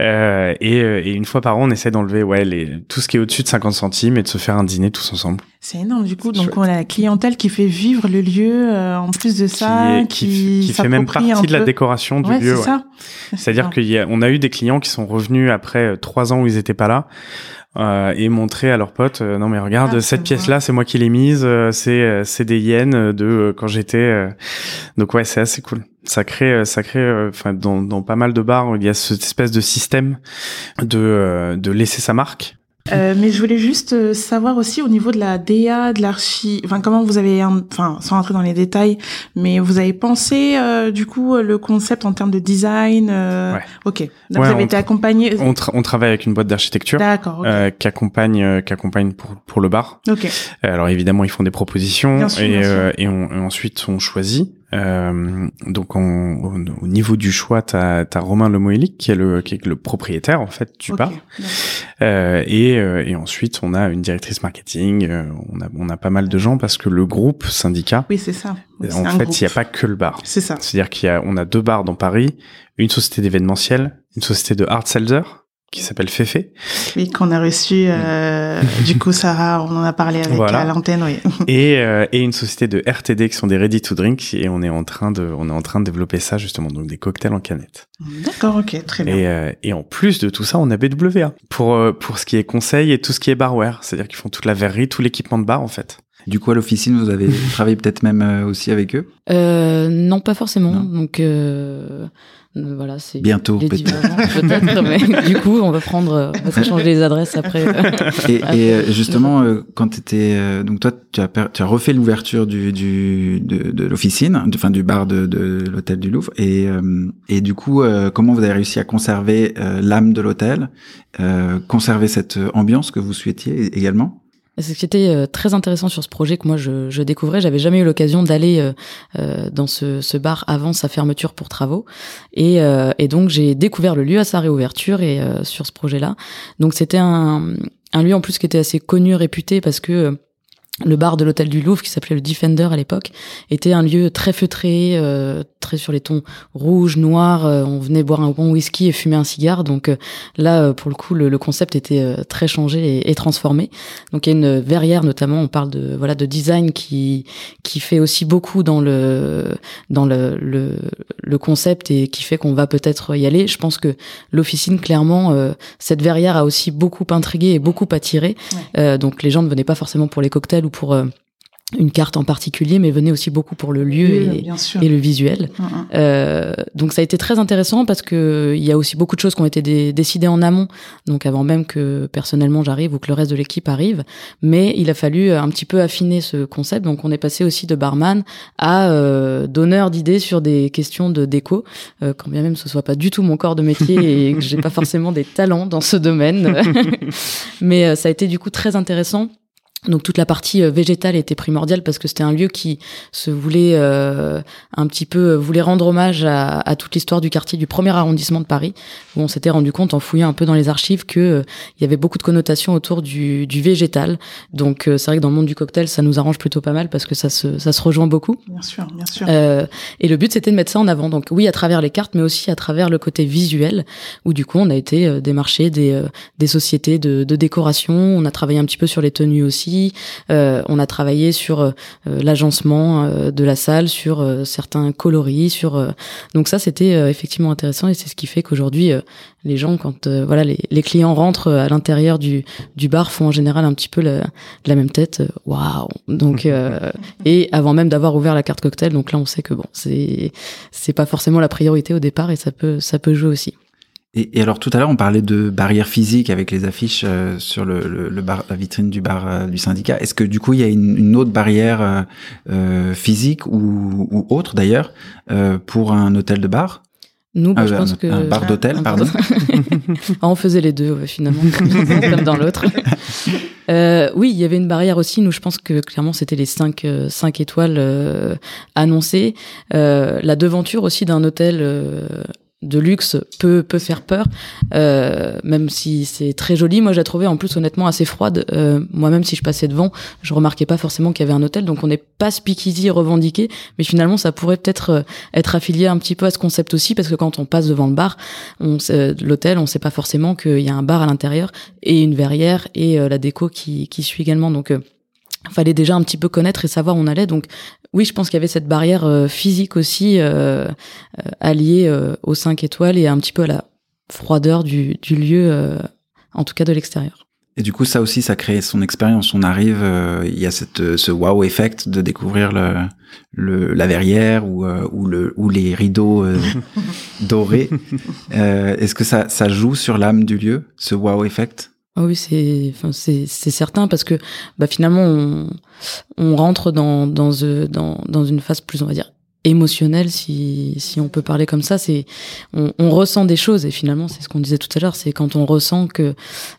Euh, et, euh, et, une fois par an, on essaie d'enlever ouais les, tout ce qui est au-dessus de 50 centimes et de se faire un dîner tous ensemble. C'est énorme du coup. Donc on a la clientèle qui fait vivre le lieu euh, en plus de ça, qui, qui, qui fait même partie de la décoration du ouais, lieu. C'est ça. C'est-à-dire qu'on a, a eu des clients qui sont revenus après trois ans où ils étaient pas là. Euh, et montrer à leurs potes euh, non mais regarde Ah, cette pièce là c'est moi qui l'ai mise euh, c'est euh, c'est des yens de euh, quand j'étais euh. donc ouais c'est assez cool ça crée ça crée enfin dans dans pas mal de bars il y a cette espèce de système de euh, de laisser sa marque euh, mais je voulais juste euh, savoir aussi au niveau de la DA, de l'archi, enfin comment vous avez, enfin sans rentrer dans les détails, mais vous avez pensé euh, du coup le concept en termes de design. Euh... Ouais. Ok. Donc ouais, vous avez été accompagné. On, tra on, travaille avec une boîte d'architecture. D'accord. Okay. Euh, qui accompagne, qui accompagne pour pour le bar. Ok. alors évidemment ils font des propositions bien sûr, et, et, on, et ensuite on choisit. Euh, donc on, au, au, niveau du choix, t'as as Romain Lemoélic qui est le qui est le propriétaire en fait du okay, bar. Euh, et, euh, et ensuite on a une directrice marketing, euh, on a on a pas mal de gens parce que le groupe syndicat. Oui c'est ça. En fait il n'y a pas que le bar. C'est ça. C'est-à-dire qu'il y a on a deux bars dans Paris, une société d'événementiel, une société de hard seltzer qui s'appelle Féfé. Oui, qu'on a reçu, euh, du coup, Sarah, on en a parlé avec voilà. à l'antenne, oui. et, euh, et une société de RTD qui sont des ready to drink et on est en train de, on est en train de développer ça justement, donc des cocktails en canette. D'accord, ok, très bien. Et, euh, et en plus de tout ça, on a BWA pour, pour ce qui est conseil et tout ce qui est barware. C'est-à-dire qu'ils font toute la verrerie, tout l'équipement de bar en fait. Du coup, à l'officine, vous avez travaillé peut-être même euh, aussi avec eux? Euh, Non, pas forcément. Non. Donc euh, voilà, c'est bientôt peut-être. peut-être, mais du coup, on va prendre, on va changer les adresses après. et, et, justement, euh, quand tu étais, donc toi, tu as, tu as refait l'ouverture du, du de, de l'officine, enfin du bar de, de l'hôtel du Louvre, et euh, et du coup, euh, comment vous avez réussi à conserver euh, l'âme de l'hôtel, conserver cette ambiance que vous souhaitiez également? Ce qui était euh, très intéressant sur ce projet que moi je, découvrais, j'avais jamais eu l'occasion d'aller euh, euh, dans ce, bar avant sa fermeture pour travaux, et, donc j'ai découvert le lieu à sa réouverture et sur ce projet-là. Donc c'était un, un lieu en plus qui était assez connu, réputé parce que le bar de l'hôtel du Louvre qui s'appelait le Defender à l'époque était un lieu très feutré, euh, très sur les tons rouges, noirs. Euh, on venait boire un bon whisky et fumer un cigare. Donc euh, là, pour le coup, le, le concept était euh, très changé et, et, transformé. Donc il y a une verrière notamment. On parle de voilà de design qui qui fait aussi beaucoup dans le dans le le, le concept et qui fait qu'on va peut-être y aller. Je pense que l'officine clairement euh, cette verrière a aussi beaucoup intrigué et beaucoup attiré. Ouais. donc les gens ne venaient pas forcément pour les cocktails ou pour euh, une carte en particulier, mais venait aussi beaucoup pour le lieu oui, et, et, le visuel. Mm -hmm. euh, donc ça a été très intéressant parce que il y a aussi beaucoup de choses qui ont été dé décidées en amont, donc avant même que personnellement j'arrive ou que le reste de l'équipe arrive. Mais il a fallu un petit peu affiner ce concept. Donc on est passé aussi de barman à euh, donneur d'idées sur des questions de déco, euh, quand bien même ce soit pas du tout mon corps de métier et que j'ai pas forcément des talents dans ce domaine. mais euh, ça a été du coup très intéressant donc toute la partie végétale était primordiale parce que c'était un lieu qui se voulait euh, un petit peu voulait rendre hommage à, à toute l'histoire du quartier du premier arrondissement de Paris où on s'était rendu compte en fouillant un peu dans les archives que euh, il y avait beaucoup de connotations autour du, du végétal. Donc euh, c'est vrai que dans le monde du cocktail ça nous arrange plutôt pas mal parce que ça se ça se rejoint beaucoup. Bien sûr, bien sûr. et le but c'était de mettre ça en avant. Donc oui à travers les cartes mais aussi à travers le côté visuel où du coup on a été démarcher des des sociétés de, de décoration. On a travaillé un petit peu sur les tenues aussi. Euh, on a travaillé sur euh, l'agencement euh, de la salle, sur certains coloris, sur donc ça c'était effectivement intéressant et c'est ce qui fait qu'aujourd'hui les gens quand voilà les, les, clients rentrent à l'intérieur du, du bar font en général un petit peu la, la même tête waouh. Donc et avant même d'avoir ouvert la carte cocktail donc là on sait que bon c'est c'est pas forcément la priorité au départ et ça peut ça peut jouer aussi et, et, alors tout à l'heure, on parlait de barrières physiques avec les affiches euh, sur le, le, le, bar, la vitrine du bar euh, du syndicat. Est-ce que du coup, il y a une, une autre barrière euh, physique ou, ou autre d'ailleurs pour un hôtel de bar? Nous, bah, je pense un, que un bar d'hôtel, pardon. on faisait les deux ouais, finalement, comme dans l'autre. Euh, oui, il y avait une barrière aussi. Nous, je pense que clairement, c'était les cinq, euh, cinq étoiles euh, annoncées. la devanture aussi d'un hôtel de luxe peut peut faire peur, euh, même si c'est très joli. Moi, j'ai trouvé en plus honnêtement assez froide. Euh, Moi-même, si je passais devant, je remarquais pas forcément qu'il y avait un hôtel. Donc, on n'est pas speakeasy revendiqué, mais finalement, ça pourrait peut-être euh, être affilié un petit peu à ce concept aussi, parce que quand on passe devant le bar, on sait- l'hôtel, on sait pas forcément qu'il y a un bar à l'intérieur et une verrière et euh, la déco qui qui suit également. Donc euh, fallait déjà un petit peu connaître et savoir où on allait. Donc oui, je pense qu'il y avait cette barrière euh, physique aussi euh, euh, alliée euh, aux 5 étoiles et un petit peu à la froideur du, du lieu, euh, en tout cas de l'extérieur. Et du coup, ça aussi, ça crée son expérience. On arrive, euh, il y a cette, ce wow effect de découvrir le, le, la verrière ou, euh, ou, le, ou les rideaux euh, dorés. Euh, Est-ce que ça, ça joue sur l'âme du lieu, ce wow effect? Ah oui, c'est, enfin, c'est, c'est certain parce que bah, finalement, on, on rentre dans, dans, euh, dans, dans une phase plus, on va dire, émotionnelle, si, si on peut parler comme ça. C'est, on, on ressent des choses et finalement, c'est ce qu'on disait tout à l'heure, c'est quand on ressent que,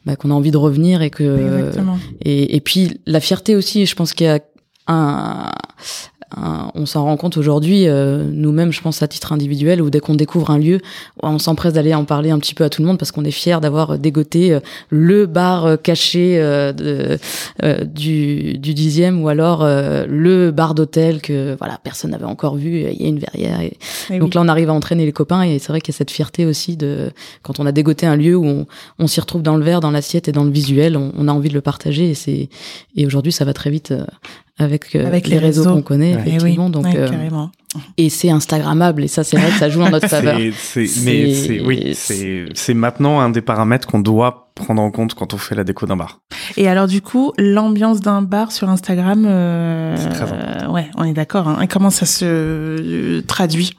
bah, qu'on a envie de revenir et que, Exactement. et, et puis la fierté aussi. Je pense qu'il y a un, un- on s'en rend compte aujourd'hui, euh, nous-mêmes, je pense à titre individuel, où dès qu'on découvre un lieu, on s'empresse d'aller en parler un petit peu à tout le monde parce qu'on est fier d'avoir dégoté euh, le bar euh, caché euh, de, euh, du, du dixième ou alors euh, le bar d'hôtel que voilà personne n'avait encore vu. Il y a une verrière. Et... Donc oui. là, on arrive à entraîner les copains et c'est vrai qu'il y a cette fierté aussi de quand on a dégoté un lieu où on, on s'y retrouve dans le verre, dans l'assiette et dans le visuel, on, on a envie de le partager et c'est et aujourd'hui ça va très vite euh, avec, euh, Avec les, les réseaux, réseaux. qu'on connaît Ouais. Eh oui, effectivement. Donc ouais, euh, carrément. Et c'est Instagrammable et ça c'est vrai que ça joue en notre faveur. C'est- mais c'est oui, c'est c'est maintenant un des paramètres qu'on doit prendre en compte quand on fait la déco d'un bar. Et alors du coup, l'ambiance d'un bar sur Instagram, euh, euh, ouais, on est d'accord. Hein. Et comment ça se euh, traduit?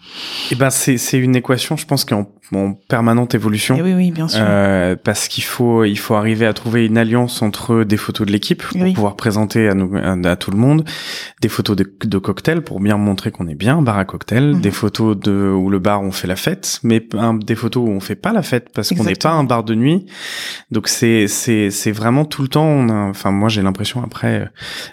Eh ben c'est c'est une équation, je pense, qui est en, en permanente évolution. Eh oui, oui, bien sûr. Euh, parce qu'il faut il faut arriver à trouver une alliance entre des photos de l'équipe pour Oui. pouvoir présenter à, nous, à, à tout le monde, des photos de, de cocktails pour bien montrer qu'on est bien bar à cocktail, Mhm. des photos de où le bar on fait la fête, mais un- des photos où on fait pas la fête parce qu'on n'est pas un bar de nuit. Donc c'est c'est c'est vraiment tout le temps. On a, enfin moi j'ai l'impression après euh,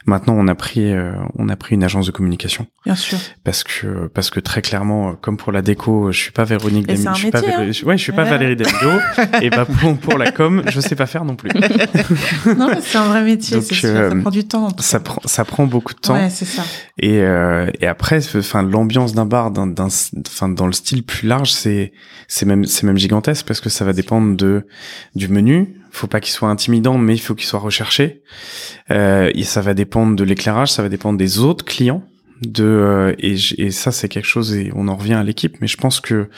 maintenant on a pris euh, on a pris une agence de communication Bien sûr. parce que parce que très clairement euh, comme pour la déco je suis pas Véronique Demi- je suis pas hein. ouais je suis pas Ouais. Valérie Damido et bah pour, pour la com je sais pas faire non plus non, c'est un vrai métier, c'est sûr. Ça prend du temps. ça prend ça prend beaucoup de temps Ouais, c'est ça. et et après enfin l'ambiance d'un bar d'un d'un enfin dans le style plus large c'est c'est même c'est même gigantesque parce que ça va dépendre de du menu. Faut pas qu'il soit intimidant mais il faut qu'il soit recherché. Euh, et ça va dépendre de l'éclairage ça va dépendre des autres clients de euh, et, et ça c'est quelque chose et on en revient à l'équipe mais je pense que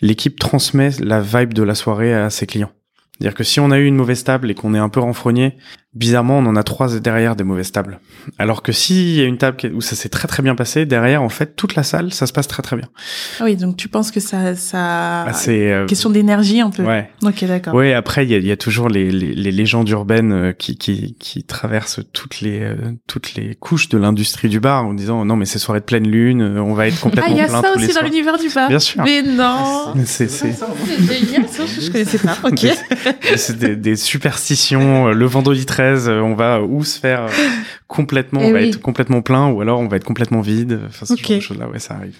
l'équipe transmet la vibe de la soirée à ses clients. C'est-à-dire que si on a eu une mauvaise table et qu'on est un peu renfrogné, bizarrement, on en a trois derrière des mauvaises tables. Alors que s'il y a une table où ça s'est très très bien passé, derrière, en fait, toute la salle, ça se passe très très bien. Ah oui, donc tu penses que ça, ça, Ah, c'est, euh, question d'énergie un peu. Ouais. Ok, d'accord. Ouais, après, il y a, il y a toujours les, les, les légendes urbaines euh, qui, qui, qui traversent toutes les, euh, toutes les couches de l'industrie du bar en disant non, mais c'est soirée de pleine lune, euh, on va être Ah, complètement il y a plein ça aussi dans l'univers du bar. Bien sûr. Mais non. C'est, c'est, C'est génial, ça, je connaissais pas. Ok. c'est des, des superstitions. Le vendredi 13, euh, on va ou se faire euh, complètement, Eh on va oui. être complètement plein, ou alors on va être complètement vide. Enfin, ce Ok. genre de choses-là, ouais, ça arrive.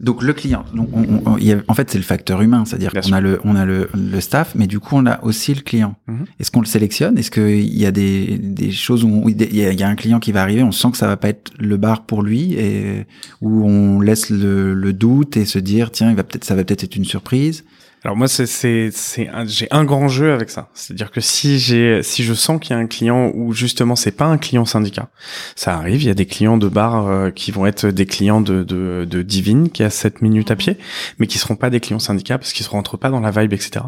Donc le client, donc, on- on- il y a- en fait c'est le facteur humain, c'est-à-dire qu'on a le on a le, le staff, mais du coup on a aussi le client. Mhm. Est-ce qu'on le sélectionne? Est-ce qu'il y a des, des choses où on- il y, a, il y a un client qui va arriver, on sent que ça va pas être le bar pour lui, et où on laisse le, le doute et se dire tiens il va peut-être ça va peut-être être une surprise. Alors moi, c'est, c'est, c'est un- j'ai un grand jeu avec ça. C'est-à-dire que si j'ai, si je sens qu'il y a un client où justement c'est pas un client syndicat, ça arrive. Il y a des clients de bar euh, qui vont être des clients de, de, de Divine qui a 7 minutes à pied, mais qui seront pas des clients syndicats parce qu'ils se rentrent pas dans la vibe, etc.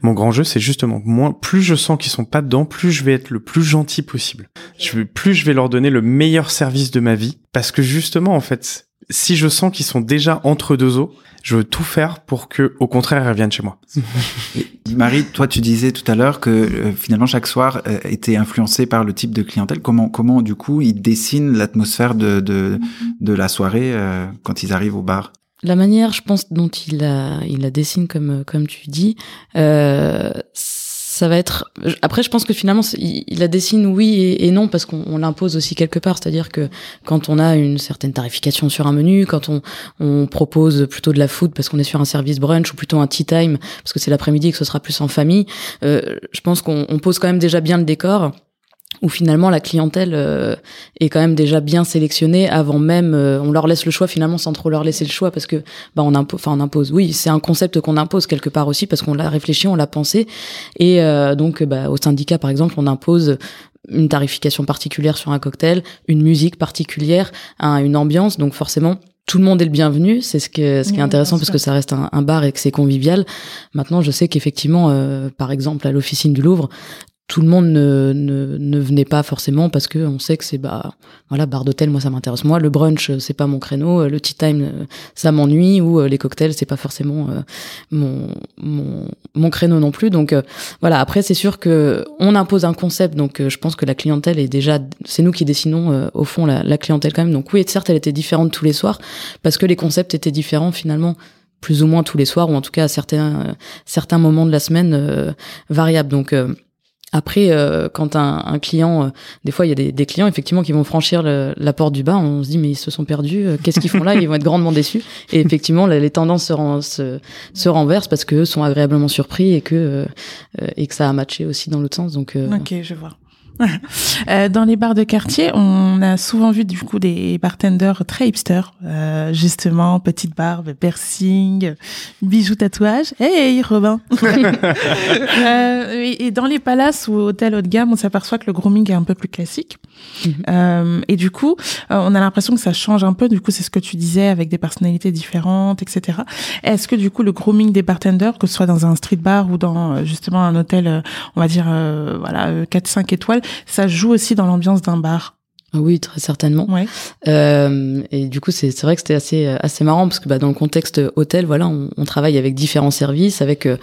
Mon grand jeu, c'est justement moins, plus je sens qu'ils sont pas dedans, plus je vais être le plus gentil possible. Je plus je vais leur donner le meilleur service de ma vie parce que justement, en fait, si je sens qu'ils sont déjà entre deux eaux, je veux tout faire pour que, au contraire, ils reviennent chez moi. Marie, toi tu disais tout à l'heure que euh, finalement chaque soir euh, était influencé par le type de clientèle. Comment comment du coup ils dessinent l'atmosphère de, de de la soirée euh, quand ils arrivent au bar? La manière, je pense, dont il la, il la dessine comme, comme tu dis, euh, ça va être. Après, je pense que finalement, il, la dessine oui et, non parce qu'on on l'impose aussi quelque part. C'est-à-dire que quand on a une certaine tarification sur un menu, quand on, on propose plutôt de la food parce qu'on est sur un service brunch ou plutôt un tea time parce que c'est l'après-midi et que ce sera plus en famille, euh, je pense qu'on on pose quand même déjà bien le décor où finalement la clientèle euh, est quand même déjà bien sélectionnée avant même euh, on leur laisse le choix finalement sans trop leur laisser le choix parce que bah on impose enfin on impose. Oui c'est un concept qu'on impose quelque part aussi parce qu'on l'a réfléchi on l'a pensé. Et euh, donc bah, au syndicat par exemple on impose une tarification particulière sur un cocktail une musique particulière un, une ambiance. Donc forcément tout le monde est le bienvenu, c'est ce, que, ce qui est intéressant parce que ça reste un, un, bar et que c'est convivial. Maintenant, je sais qu'effectivement, euh, par exemple, à l'officine du Louvre, tout le monde ne, ne, venait pas forcément parce que on sait que c'est bah voilà bar d'hôtel moi ça m'intéresse. Moi le brunch c'est pas mon créneau. Le tea time ça m'ennuie ou les cocktails c'est pas forcément euh, mon, mon mon créneau non plus. Donc euh, voilà. Après c'est sûr que on impose un concept. Donc euh, je pense que la clientèle est déjà c'est nous qui dessinons au fond la, clientèle quand même. Donc oui certes elle était différente tous les soirs parce que les concepts étaient différents finalement plus ou moins tous les soirs ou en tout cas à certains certains moments de la semaine variables. Donc après, euh, quand un, un client, euh, des fois il y a des, des, clients effectivement qui vont franchir la porte du bar, on se dit mais ils se sont perdus, euh, qu'est-ce qu'ils font là? Ils vont être grandement déçus. Et effectivement, les, tendances se, ren, se, se, renversent parce qu'eux sont agréablement surpris et que et que ça a matché aussi dans l'autre sens. Donc ok, je vois. Euh, dans les bars de quartier, on a souvent vu du coup des bartenders très hipsters, euh, justement petite barbe, piercing, bijoux, tatouages. Hey Robin. euh, et dans les palaces ou hôtels haut de gamme, on s'aperçoit que le grooming est un peu plus classique. Mm -hmm. et du coup, euh, on a l'impression que ça change un peu. Du coup, c'est ce que tu disais avec des personnalités différentes, etc. Est-ce que du coup, le grooming des bartenders, que ce soit dans un street bar ou dans justement un hôtel, on va dire voilà 4-5 étoiles ça joue aussi dans l'ambiance d'un bar. Oui, très certainement. Ouais. Euh, et du coup, c'est vrai que c'était assez assez marrant parce que bah, dans le contexte hôtel, voilà, on, on travaille avec différents services, avec euh,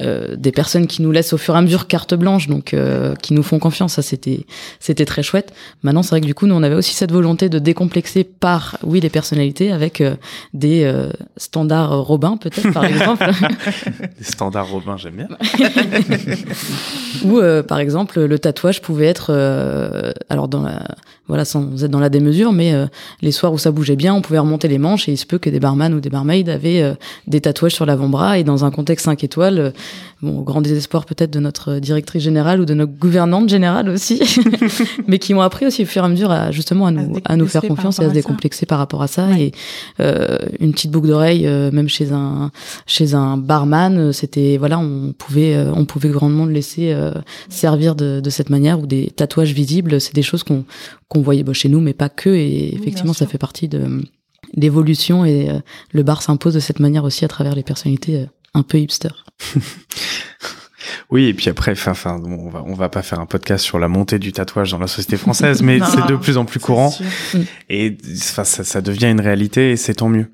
euh, des personnes qui nous laissent au fur et à mesure carte blanche, donc euh, qui nous font confiance. Ça, c'était c'était très chouette. Maintenant, c'est vrai que du coup, nous, on avait aussi cette volonté de décomplexer par, oui, les personnalités avec euh, des euh, standards Robin, peut-être par exemple. des standards Robin, j'aime bien. Ou par exemple, le tatouage pouvait être, alors dans la voilà, sans être dans la démesure, mais euh, les soirs où ça bougeait bien, on pouvait remonter les manches et il se peut que des barman ou des barmaids avaient euh, des tatouages sur l'avant-bras et dans un contexte 5 étoiles, euh, bon, au grand désespoir peut-être de notre directrice générale ou de notre gouvernante générale aussi, mais qui ont appris aussi au fur et à mesure à justement à nous, à, à nous faire confiance et à se décomplexer par rapport à ça. Ouais. Et une petite boucle d'oreille, même chez un chez un barman, c'était voilà, on pouvait on pouvait grandement le laisser servir de, de cette manière ou des tatouages visibles, c'est des choses qu'on qu'on voyait bah, chez nous, mais pas que. Et effectivement, oui, ça fait partie de l'évolution et euh, le bar s'impose de cette manière aussi à travers les personnalités euh, un peu hipster. Oui, et puis après, enfin, bon, on va, on va pas faire un podcast sur la montée du tatouage dans la société française, mais c'est de plus en plus courant. Et enfin, ça, ça, devient une réalité et c'est tant mieux.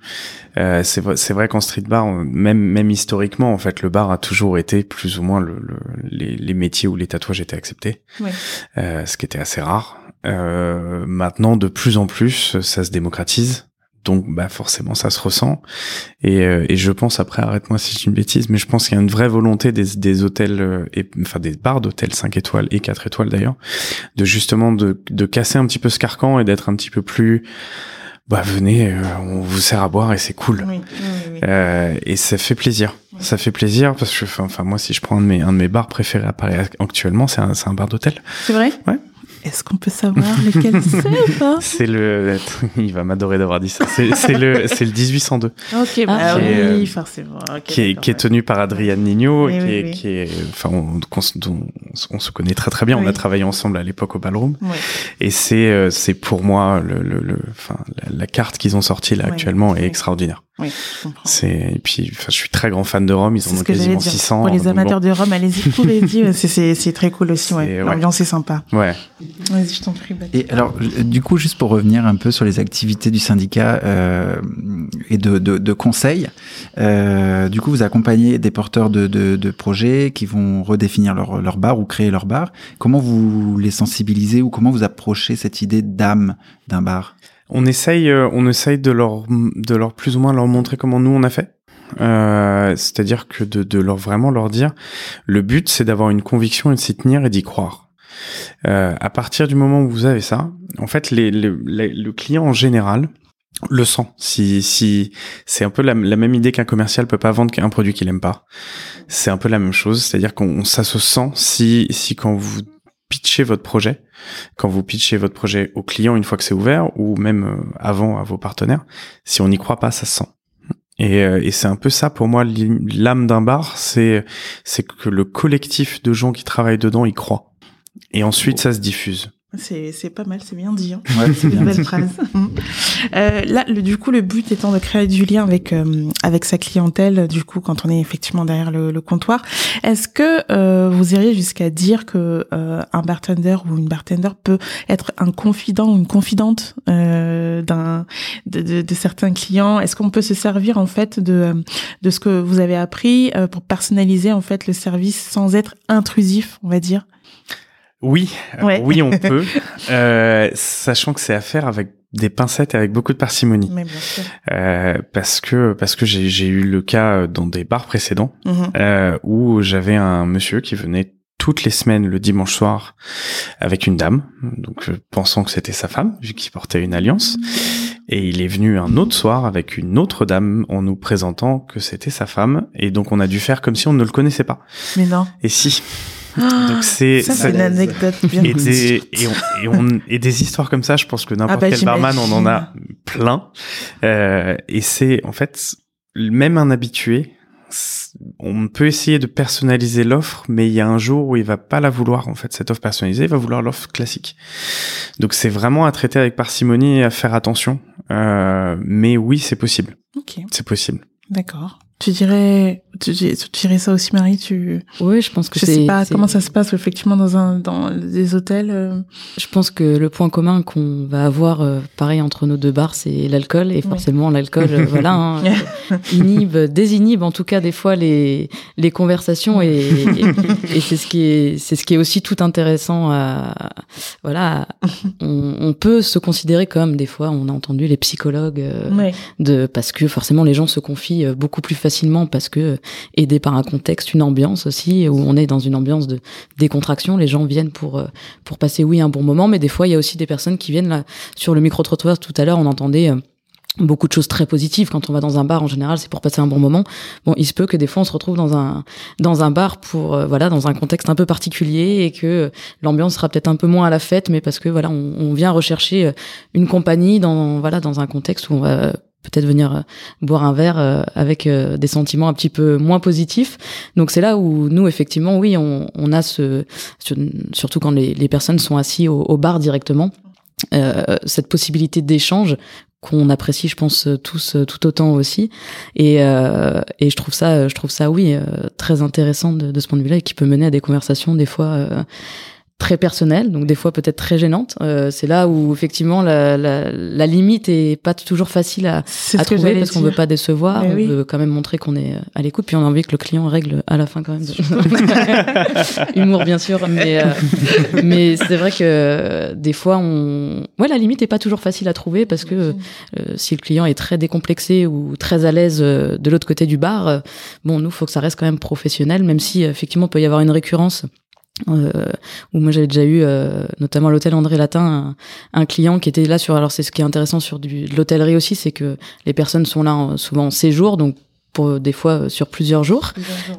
Euh, c'est vrai, c'est vrai qu'en street bar, même, même historiquement, en fait, le bar a toujours été plus ou moins le, le les, les, métiers où les tatouages étaient acceptés, ouais. euh, ce qui était assez rare. Euh, maintenant, de plus en plus, ça se démocratise donc bah forcément ça se ressent. Et, euh, et je pense après arrête-moi si c'est une bêtise mais je pense qu'il y a une vraie volonté des, des hôtels euh, et enfin des bars d'hôtels 5 étoiles et 4 étoiles d'ailleurs de justement de, de casser un petit peu ce carcan et d'être un petit peu plus bah venez euh, on vous sert à boire et c'est cool. Oui, oui, oui. Euh, et ça fait plaisir. Ça fait plaisir parce que enfin moi si je prends un de mes un de mes bars préférés à Paris actuellement c'est un un bar d'hôtel. C'est vrai? Ouais est-ce qu'on peut savoir lequel c'est pas C'est le. Il va m'adorer d'avoir dit ça. C'est le, c'est le 1802. Ok, bah qui oui, est, forcément. Okay, qui, est, qui est tenu par Adrian Nino, Oui, qui, oui, est, oui. qui est, enfin, on, on, on se connaît très très bien. On a travaillé ensemble à l'époque au Ballroom. Oui. Et c'est, euh, c'est pour moi le, le, le- enfin, la, la carte qu'ils ont sortie là Oui, actuellement est extraordinaire. Oui, je comprends. C'est, et puis, enfin, je suis très grand fan de Rome. Ils en C'est ont ce que j'allais quasiment dire. 600. Pour les amateurs bon. de Rome, allez-y, courez-y. ouais, c'est- C'est c'est très cool aussi, ouais. L'ambiance est sympa. Ouais. Vas-y, je t'en prie. Et alors, du coup, juste pour revenir un peu sur les activités du syndicat euh, et de, de, de conseils, euh, du coup, vous accompagnez des porteurs de, de, de projets qui vont redéfinir leur, leur bar ou créer leur bar. Comment vous les sensibilisez ou comment vous approchez cette idée d'âme d'un bar? On essaye, euh, on essaye de leur, de leur plus ou moins leur montrer comment nous on a fait. Euh, C'est-à-dire que de, de leur vraiment leur dire, le but c'est d'avoir une conviction et de s'y tenir et d'y croire. Euh, à partir du moment où vous avez ça, en fait, les, les- les- le client en général le sent. Si, si c'est un peu la, même idée qu'un commercial peut pas vendre un produit qu'il aime pas. C'est un peu la même chose. C'est-à-dire qu'on ça se sent si si quand vous pitchez votre projet, quand vous pitchez votre projet au client une fois que c'est ouvert ou même euh, avant à vos partenaires, si on n'y croit pas, ça se sent. Et, euh, et c'est un peu ça pour moi l'âme d'un bar, c'est c'est que le collectif de gens qui travaillent dedans y croient. Et ensuite ça se diffuse. C'est, pas mal, c'est bien dit. Hein. Ouais, c'est une belle phrase. Euh, là, le, du coup, le but étant de créer du lien avec euh, avec sa clientèle, du coup, quand on est effectivement derrière le, le comptoir, est-ce que euh, vous iriez jusqu'à dire que euh, un bartender ou une bartender peut être un confident ou une confidente euh, d'un de, de, de certains clients? Est-ce qu'on peut se servir en fait de de ce que vous avez appris euh, pour personnaliser en fait le service sans être intrusif, on va dire? Oui, euh, Ouais. oui, on peut, euh, sachant que c'est à faire avec des pincettes et avec beaucoup de parcimonie. Mais bien sûr. Euh, parce que parce que j'ai eu le cas dans des bars précédents Mhm. euh, où j'avais un monsieur qui venait toutes les semaines le dimanche soir avec une dame, donc euh, pensant que c'était sa femme vu qu'il portait une alliance. Et il est venu un autre soir avec une autre dame en nous présentant que c'était sa femme. Et donc on a dû faire comme si on ne le connaissait pas. Mais non. Et si. Donc c'est une anecdote bien et des, et, on- et, on- et des histoires comme ça, je pense que n'importe Ah bah, quel barman on en a plein. Euh, et c'est en fait même un habitué. On peut essayer de personnaliser l'offre, mais il y a un jour où il va pas la vouloir en fait cette offre personnalisée, il va vouloir l'offre classique. Donc c'est vraiment à traiter avec parcimonie et à faire attention. Euh, mais oui, c'est possible. Ok. C'est possible. D'accord. Tu dirais, tu, tu dirais ça aussi, Marie. Tu. Oui, je pense que Je sais pas comment ça se passe effectivement dans un dans des hôtels. euh, Je pense que le point commun qu'on va avoir, euh, pareil entre nos deux bars, c'est l'alcool. Et forcément, l'alcool, euh, voilà, hein, inhibe, désinhibe en tout cas des fois les les conversations. Et, et, et c'est ce qui est c'est ce qui est aussi tout intéressant. À, voilà, on, on peut se considérer comme des fois, on a entendu les psychologues euh, Ouais. de parce que forcément les gens se confient beaucoup plus facilement parce que euh, aidés par un contexte, une ambiance aussi où on est dans une ambiance de décontraction, les gens viennent pour euh, pour passer oui un bon moment, mais des fois il y a aussi des personnes qui viennent là sur le micro trottoir tout à l'heure, on entendait euh, beaucoup de choses très positives. Quand on va dans un bar en général c'est pour passer un bon moment. Bon il se peut que des fois on se retrouve dans un dans un bar pour voilà dans un contexte un peu particulier et que l'ambiance sera peut-être un peu moins à la fête mais parce que voilà on, on vient rechercher une compagnie dans voilà dans un contexte où on va peut-être venir euh, boire un verre euh, avec euh, des sentiments un petit peu moins positifs. Donc c'est là où nous effectivement oui on, on a ce, surtout quand les, les personnes sont assis au, au bar directement euh, cette possibilité d'échange qu'on apprécie, je pense tous tout autant aussi, et, euh, et je trouve ça, je trouve ça oui très intéressant de, de ce point de vue-là et qui peut mener à des conversations des fois euh, très personnelles, donc des fois peut-être très gênantes. Euh, c'est là où effectivement la, la, la limite est pas toujours facile à, à trouver parce qu'on veut pas décevoir, Mais on oui. veut quand même montrer qu'on est à l'écoute, puis on a envie que le client règle à la fin quand même. Humour bien sûr, mais euh, mais c'est vrai que euh, des fois on, ouais la limite est pas toujours facile à trouver parce que euh, si le client est très décomplexé ou très à l'aise euh, de l'autre côté du bar, euh, bon nous faut que ça reste quand même professionnel, même si euh, effectivement il peut y avoir une récurrence. Euh, où moi j'avais déjà eu euh, notamment à l'hôtel André Latin un, client qui était là sur alors c'est ce qui est intéressant sur du, de l'hôtellerie aussi c'est que les personnes sont là en- souvent en séjour donc pour des fois euh, sur plusieurs jours.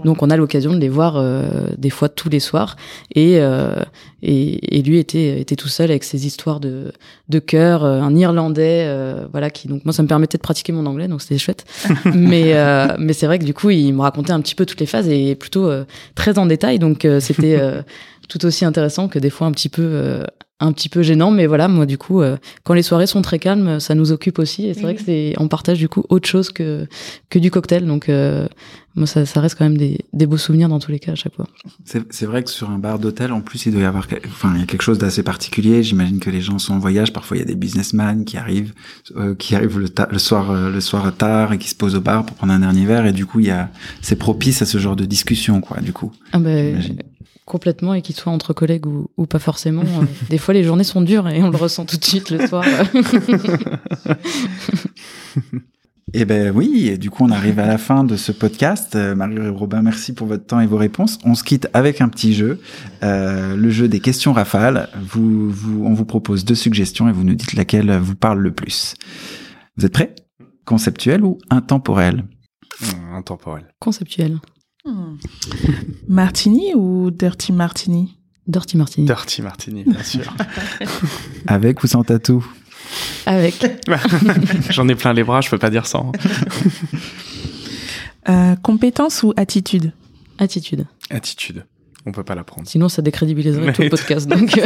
Donc on a l'occasion de les voir euh, des fois tous les soirs. Et euh, et, et lui était était tout seul avec ses histoires de de cœur euh, un irlandais euh, voilà qui donc moi ça me permettait de pratiquer mon anglais donc c'était chouette. Mais euh, mais c'est vrai que du coup il me racontait un petit peu toutes les phases et plutôt euh, très en détail. Donc euh, c'était euh, tout aussi intéressant que des fois un petit peu euh, un petit peu gênant mais voilà moi du coup euh, quand les soirées sont très calmes ça nous occupe aussi et c'est vrai que c'est on partage du coup autre chose que que du cocktail donc euh, moi ça, ça reste quand même des, des beaux souvenirs dans tous les cas à chaque fois C'est c'est vrai que sur un bar d'hôtel, en plus, il doit y avoir, enfin, il y a quelque chose d'assez particulier. J'imagine que les gens sont en voyage. Parfois, il y a des businessmen qui arrivent, euh, qui arrivent le, ta- le soir, euh, le soir tard et qui se posent au bar pour prendre un dernier verre. Et du coup, il y a, c'est propice à ce genre de discussion, quoi. Du coup. Ah ben, complètement et qu'ils soient entre collègues ou, ou pas forcément. euh, des fois, les journées sont dures et on le ressent tout de suite le soir. Eh ben oui, et du coup on arrive à la fin de ce podcast. Euh, Marie et Robin, merci pour votre temps et vos réponses. On se quitte avec un petit jeu, euh, le jeu des questions rafales. Vous, vous, on vous propose deux suggestions et vous nous dites laquelle vous parle le plus. Vous êtes prêts? Conceptuel ou intemporel? Intemporel. Conceptuel. Hmm. Martini ou Dirty Martini? Dirty Martini. Dirty Martini, bien sûr. Avec ou sans tatou? Avec. J'en ai plein les bras, je peux pas dire sans. Euh, compétence ou attitude? Attitude. Attitude. On peut pas l'apprendre. Sinon, ça décrédibiliserait tout le podcast. Donc,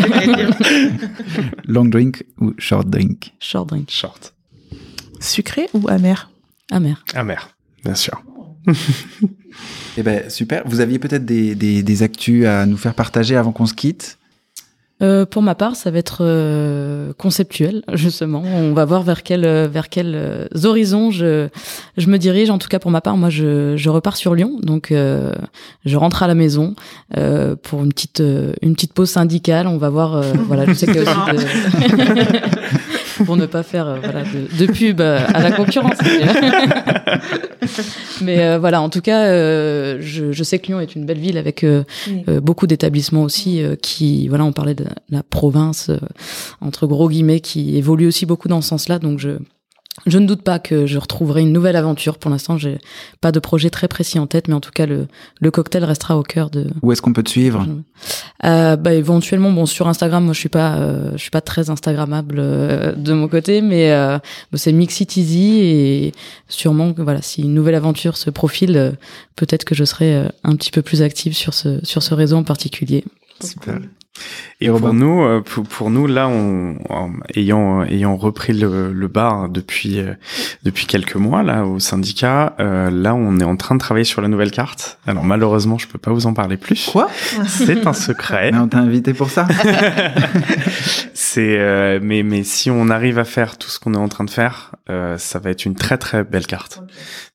Long drink ou short drink? Short drink. Short. Sucré ou amer? Amer. Amer, bien sûr. Eh ben super. Vous aviez peut-être des, des, des actus à nous faire partager avant qu'on se quitte? Euh, pour ma part, ça va être euh, conceptuel, justement. On va voir vers quel, euh, vers quels euh, horizons je, je me dirige. En tout cas, pour ma part, moi, je, je repars sur Lyon, donc euh, je rentre à la maison euh, pour une petite, euh, une petite pause syndicale. On va voir. euh, voilà, je sais qu'il y a aussi de... pour ne pas faire euh, voilà, de, de pub euh, à la concurrence. Mais euh, voilà, en tout cas, euh, je, je sais que Lyon est une belle ville avec Oui. euh, beaucoup d'établissements aussi euh, qui, voilà, on parlait de la province euh, entre gros guillemets qui évolue aussi beaucoup dans ce sens-là. Donc je je ne doute pas que je retrouverai une nouvelle aventure. Pour l'instant, j'ai pas de projet très précis en tête, mais en tout cas, le, le cocktail restera au cœur de. Où est-ce qu'on peut te suivre? Euh, bah, éventuellement, bon, sur Instagram, moi, je suis pas, euh, je suis pas très Instagrammable euh, de mon côté, mais euh, bon, c'est Mix It Easy et sûrement que voilà, si une nouvelle aventure se profile, euh, peut-être que je serai euh, un petit peu plus active sur ce sur ce réseau en particulier. Super. Et pour nous, euh, pour, pour nous là, on, en- ayant ayant repris le, le bar depuis euh, depuis quelques mois là au syndicat, euh, là on est en train de travailler sur la nouvelle carte. Alors malheureusement, je peux pas vous en parler plus. Quoi? C'est un secret. Mais on t'a invité pour ça C'est euh, mais mais si on arrive à faire tout ce qu'on est en train de faire, euh, ça va être une très très belle carte,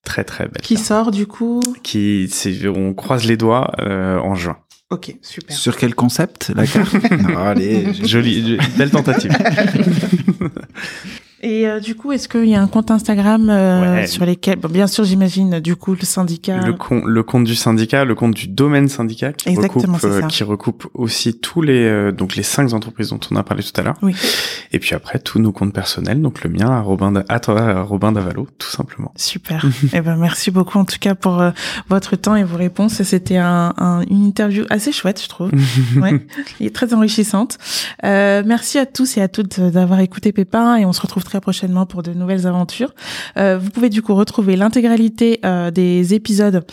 très très belle. Qui sort du coup? Qui c'est on croise les doigts euh, en juin. Ok, super. Sur quel concept la carte? Allez, Jolie, belle tentative. Et euh, du coup, est-ce qu'il y a un compte Instagram euh, Ouais. sur lesquels, bon, bien sûr, j'imagine, du coup, le syndicat. Le, com- le compte du syndicat, le compte du domaine syndicat qui Exactement, recoupe, ça. qui recoupe aussi tous les euh, donc les cinq entreprises dont on a parlé tout à l'heure. Oui. Et puis après tous nos comptes personnels, donc le mien à Robin à Robin Davalo, tout simplement. Super. eh ben, merci beaucoup en tout cas pour euh, votre temps et vos réponses. C'était un, un- une interview assez chouette, je trouve. ouais. Et très enrichissante. Euh, merci à tous et à toutes d'avoir écouté Pépin et on se retrouve très prochainement pour de nouvelles aventures. Euh, vous pouvez du coup retrouver l'intégralité euh, des épisodes.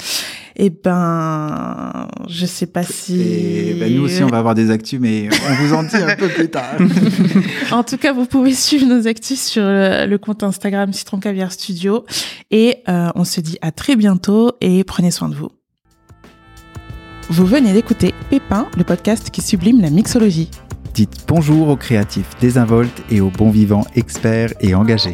Et ben, je sais pas si. Et ben, nous aussi, on va avoir des actus, mais on vous en dit un peu plus tard. en tout cas, vous pouvez suivre nos actus sur le, le compte Instagram Citron Caviar Studio. Et euh, on se dit à très bientôt et prenez soin de vous. Vous venez d'écouter Pépin, le podcast qui sublime la mixologie. Dites bonjour aux créatifs désinvoltes et aux bons vivants experts et engagés.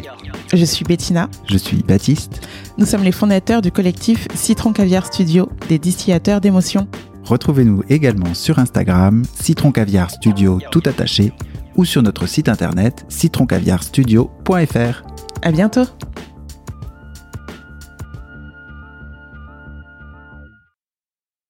Je suis Bettina. Je suis Baptiste. Nous sommes les fondateurs du collectif Citron Caviar Studio, des distillateurs d'émotions. Retrouvez-nous également sur Instagram, Citron Caviar Studio tout attaché, ou sur notre site internet citroncaviarstudio.fr. À bientôt.